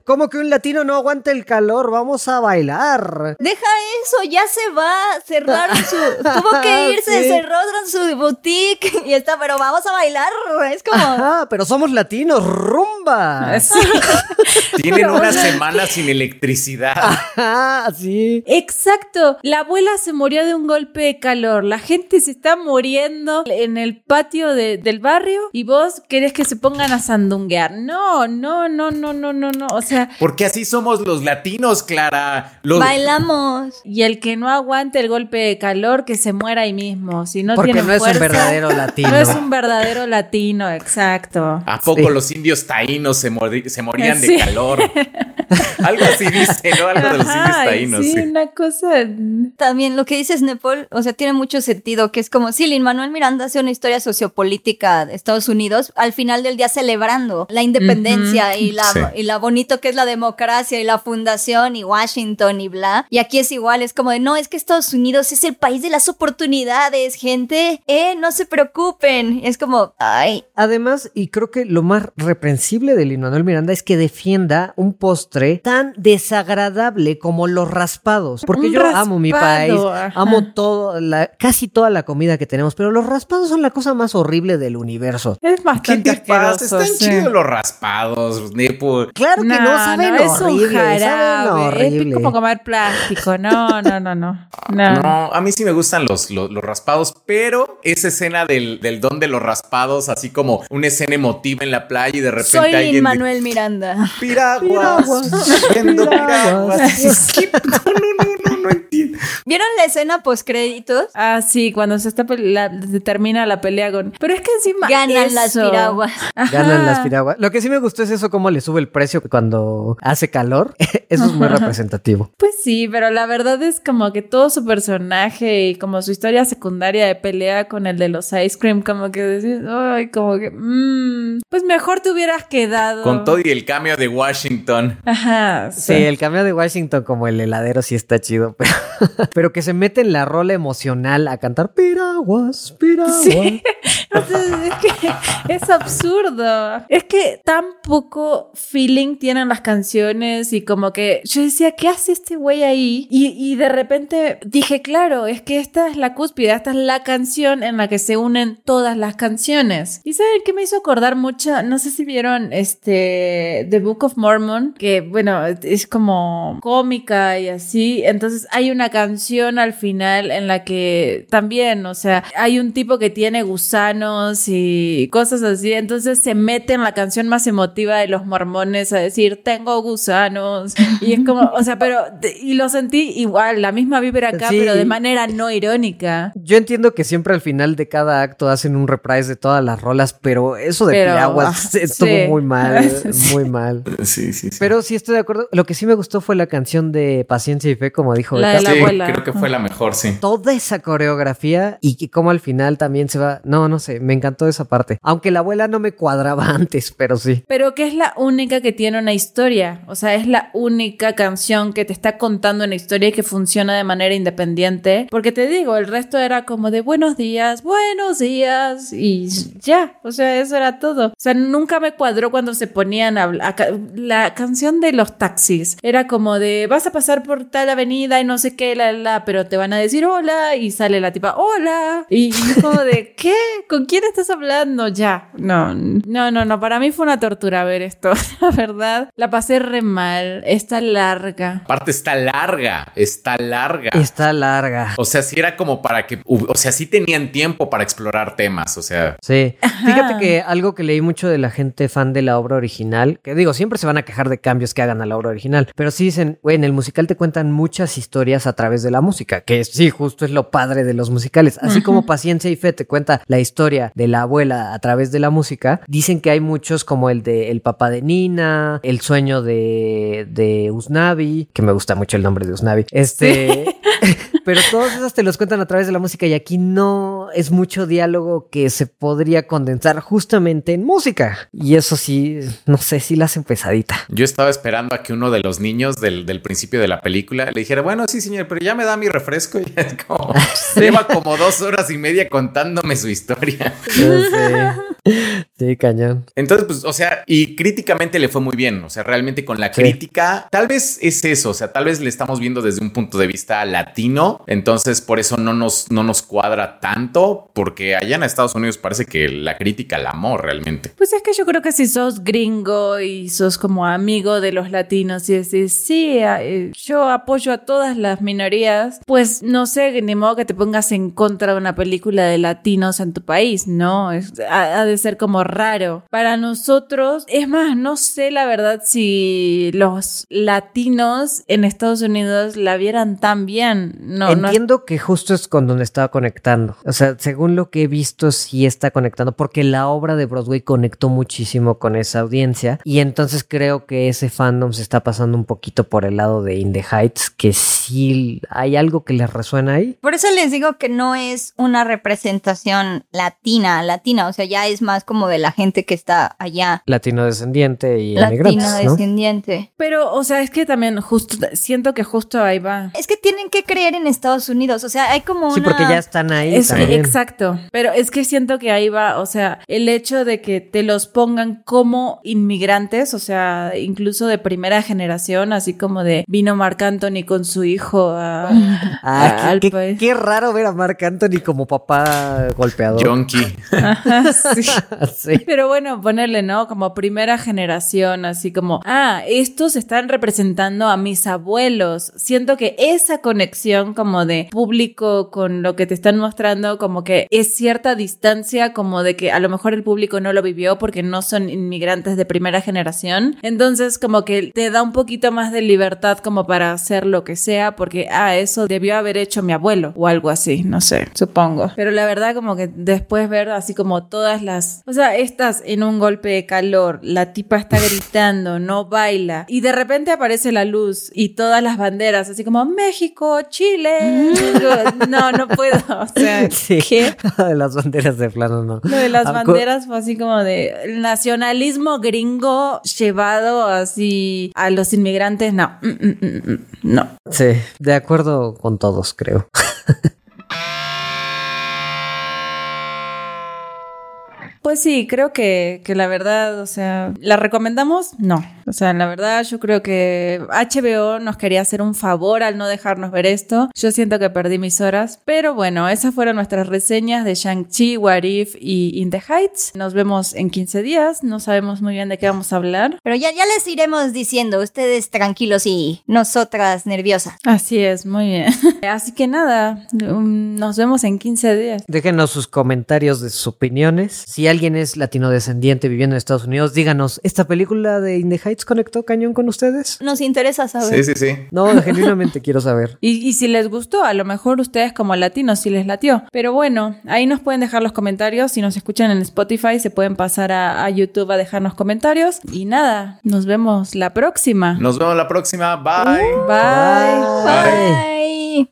¿Cómo que un latino no aguanta el calor? Vamos a bailar. Deja eso, ya se va. Cerraron su. *laughs* Tuvo que irse, cerraron su boutique y está, pero vamos a bailar. Es como. Ajá, pero somos latinos, rumba. *laughs* Tienen una semana sin electricidad. *laughs* Ajá, sí. Exacto. La abuela se murió de un golpe de calor. La gente se está muriendo en el patio del barrio y vos querés que se pongan a sandunguear. No, no, no, no, no, no, no. O sea. Porque así somos los latinos, Clara. Bailamos. Y el que no aguante el golpe de calor, que se muera ahí mismo. Si no Porque tiene no es un verdadero latino. *laughs* No es un verdadero latino, exacto. ¿A poco los indios taínos se, se morían de calor? *laughs* Algo así dice, ¿no? Algo de los indios taínos. Sí, una cosa. También lo que dices, Nepal, o sea, tiene mucho sentido, que es como si Lin Manuel Miranda hace una historia sociopolítica de Estados Unidos, al final del día celebrando la independencia y, la, y la bonito que es la democracia y la fundación y Washington y bla. Y aquí es igual, es como de, no, es que Estados Unidos es el país de las oportunidades, gente. Eh, no se preocupen. Es como, ay. Además, y creo que lo más reprensible de Lin Manuel Miranda es que defienda un postre tan desagradable como los raspados. Porque yo amo mi país, amo todo, la, casi toda la comida que tenemos, pero los raspados son la cosa más horrible del universo. Es bastante ¿Qué Están chidos los raspados, Nepo. Claro que no, saben no, horrible, es horrible. Es como comer plástico, no, no, no, no. *laughs* No, a mí sí me gustan los, los, raspados, pero esa escena del, del, don de los raspados, así como una escena emotiva en la playa y de repente Soy alguien... Manuel Miranda. Piraguas. *laughs* piraguas. *laughs* no, no, no, no entiendo. ¿Vieron la escena post créditos? Ah, sí, cuando se está termina la pelea con. Pero es que encima. Ganan las piraguas. Ganan las piraguas. Lo que sí me gustó es eso, cómo le sube el precio cuando hace calor. *laughs* eso es muy representativo. Pues sí, pero la verdad es como que todo su personaje y como su historia secundaria de pelea con el de los ice cream, como que decís, ay, como que. Mmm, pues mejor te hubieras quedado. Con todo y el cambio de Washington. Ajá. Sí, el cambio de Washington como el heladero sí está chido, pero. *laughs* pero que se mete en la rola emocional a cantar piraguas, piraguas. Sí. *laughs* es que es absurdo. Es que tan poco feeling tienen las canciones y como que yo decía, ¿qué hace este güey ahí? Y, y de repente dije, claro, es que esta es la cúspide, esta es la canción en la que se unen todas las canciones. ¿Y saben qué me hizo acordar mucho? No sé si vieron este The Book of Mormon, que bueno, es como cómica y así. Entonces hay una canción al final en la que también, o sea, hay un tipo que tiene gusanos y cosas así, entonces se mete en la canción más emotiva de los mormones a decir, tengo gusanos. Y es como, o sea, pero, y lo sentí igual, la misma vibra acá, pero de manera no irónica. Yo entiendo que siempre al final de cada acto hacen un reprise de todas las rolas, pero eso de piraguas ah, *laughs* estuvo muy mal, *laughs* muy mal. Sí, sí, sí. Pero sí estoy de acuerdo. Lo que sí me gustó fue la canción de Paciencia y Fe, como dijo la de la abuela. Creo que fue la mejor, sí. Toda esa coreografía y como al final también se va. No, no sé, me encantó esa parte. Aunque la abuela no me cuadraba *laughs* antes, pero sí. Pero que es la única que tiene una historia. O sea, es la única canción que te está contando una historia y que funciona de manera independiente. Porque te digo, el resto era como de buenos días, buenos días y ya. O sea, eso era todo. O sea, nunca me cuadró cuando se ponían a, la canción de los taxis. Era como de vas a pasar por tal avenida no sé qué, la la, la, pero te van a decir hola y sale la tipa, hola. Y, y como de, *laughs* ¿qué? ¿Con quién estás hablando? Ya. No, no, no, no. Para mí fue una tortura ver esto. *laughs* La verdad, la pasé re mal. Está larga. Aparte está larga, está larga. Está larga. O sea, sí era como para que, o sea, sí tenían tiempo para explorar temas, o sea. Sí. Fíjate que algo que leí mucho de la gente fan de la obra original, que digo, siempre se van a quejar de cambios que hagan a la obra original, pero sí dicen, güey, en el musical te cuentan muchas historias a través de la música, que sí, justo es lo padre de los musicales. Así como Paciencia y Fe te cuenta la historia de la abuela a través de la música, dicen que hay muchos como el de El papá de Nina, El sueño de, de Usnavi, que me gusta mucho el nombre de Usnavi. Este. *laughs* Pero todos esos te los cuentan a través de la música y aquí no es mucho diálogo que se podría condensar justamente en música. Y eso sí, no sé si la hacen pesadita. Yo estaba esperando a que uno de los niños del, del principio de la película le dijera, bueno, sí, señor, pero ya me da mi refresco. *laughs* Y es como, lleva como dos horas y media contándome su historia. Sí, *laughs* sí, cañón. Entonces, pues, o sea, y críticamente le fue muy bien. O sea, realmente con la crítica, tal vez es eso. O sea, tal vez le estamos viendo desde un punto de vista latino. Entonces, por eso no nos, no nos cuadra tanto, porque allá en Estados Unidos parece que la crítica la amó realmente. Pues es que yo creo que si sos gringo y sos como amigo de los latinos y decís, sí, eh, yo apoyo a todas las minorías, pues no sé, ni modo que te pongas en contra de una película de latinos en tu país, ¿no? Es, ha, ha de ser como raro. Para nosotros, es más, no sé la verdad si los latinos en Estados Unidos la vieran tan bien. No, no Entiendo que justo es con donde estaba conectando. O sea, según lo que he visto, sí está conectando, porque la obra de Broadway conectó muchísimo con esa audiencia. Y entonces creo que ese fandom se está pasando un poquito por el lado de In the Heights, que sí hay algo que les resuena ahí. Por eso les digo que no es una representación latina, latina, o sea, ya es más como de la gente que está allá. Latino descendiente y Latino descendiente. Pero, o sea, es que también justo, siento que justo ahí va. Es que tienen que creer en Estados Unidos, o sea, hay como Sí, una... porque ya están ahí Es- también. exacto. Pero es que siento que ahí va, o sea, el hecho de que te los pongan como inmigrantes, o sea, incluso de primera generación, así como de vino Marc Anthony con su hijo a- a- *laughs* Ah, al qué, qué- país. qué raro ver a Marc Anthony como papá golpeador. Yonki. Ajá, sí. *laughs* Sí. Pero bueno, ponerle, ¿no? Como primera generación, así como, ah, estos están representando a mis abuelos. Siento que esa conexión como de público con lo que te están mostrando, como que es cierta distancia, como de que a lo mejor el público no lo vivió porque no son inmigrantes de primera generación. Entonces, como que te da un poquito más de libertad como para hacer lo que sea, porque, ah, eso debió haber hecho mi abuelo o algo así, no sé, supongo. Pero la verdad, como que después ver así como todas las, o sea, estás en un golpe de calor, la tipa está gritando, no baila, y de repente aparece la luz y todas las banderas, así como México, Chile. Digo, no, no puedo, o *laughs* sea, Sí. ¿qué? *laughs* Las banderas de plano, no. Lo de las Ah, banderas fue así como de nacionalismo gringo llevado así a los inmigrantes, no, mm, mm, mm, mm, no. Sí, de acuerdo con todos, creo. *laughs* Pues sí, creo que, que la verdad, o sea, ¿la recomendamos? No. O sea, la verdad, yo creo que HBO nos quería hacer un favor al no dejarnos ver esto. Yo siento que perdí mis horas. Pero bueno, esas fueron nuestras reseñas de Shang-Chi, What If y In the Heights. Nos vemos en 15 días. No sabemos muy bien de qué vamos a hablar. Pero ya, ya les iremos diciendo, ustedes tranquilos y nosotras nerviosas. Así es, muy bien. *laughs* Así que nada, um, nos vemos en 15 días. Déjenos sus comentarios de sus opiniones. Si alguien es latino descendiente viviendo en Estados Unidos, díganos, ¿esta película de In the Heights conectó cañón con ustedes? Nos interesa saber. Sí, sí, sí. No, *laughs* genuinamente quiero saber. Y, y si les gustó, a lo mejor ustedes como latinos sí les latió. Pero bueno, ahí nos pueden dejar los comentarios. Si nos escuchan en Spotify, se pueden pasar a, a YouTube a dejarnos comentarios. Y nada, nos vemos la próxima. Nos vemos la próxima. Bye. Bye. Bye. Bye.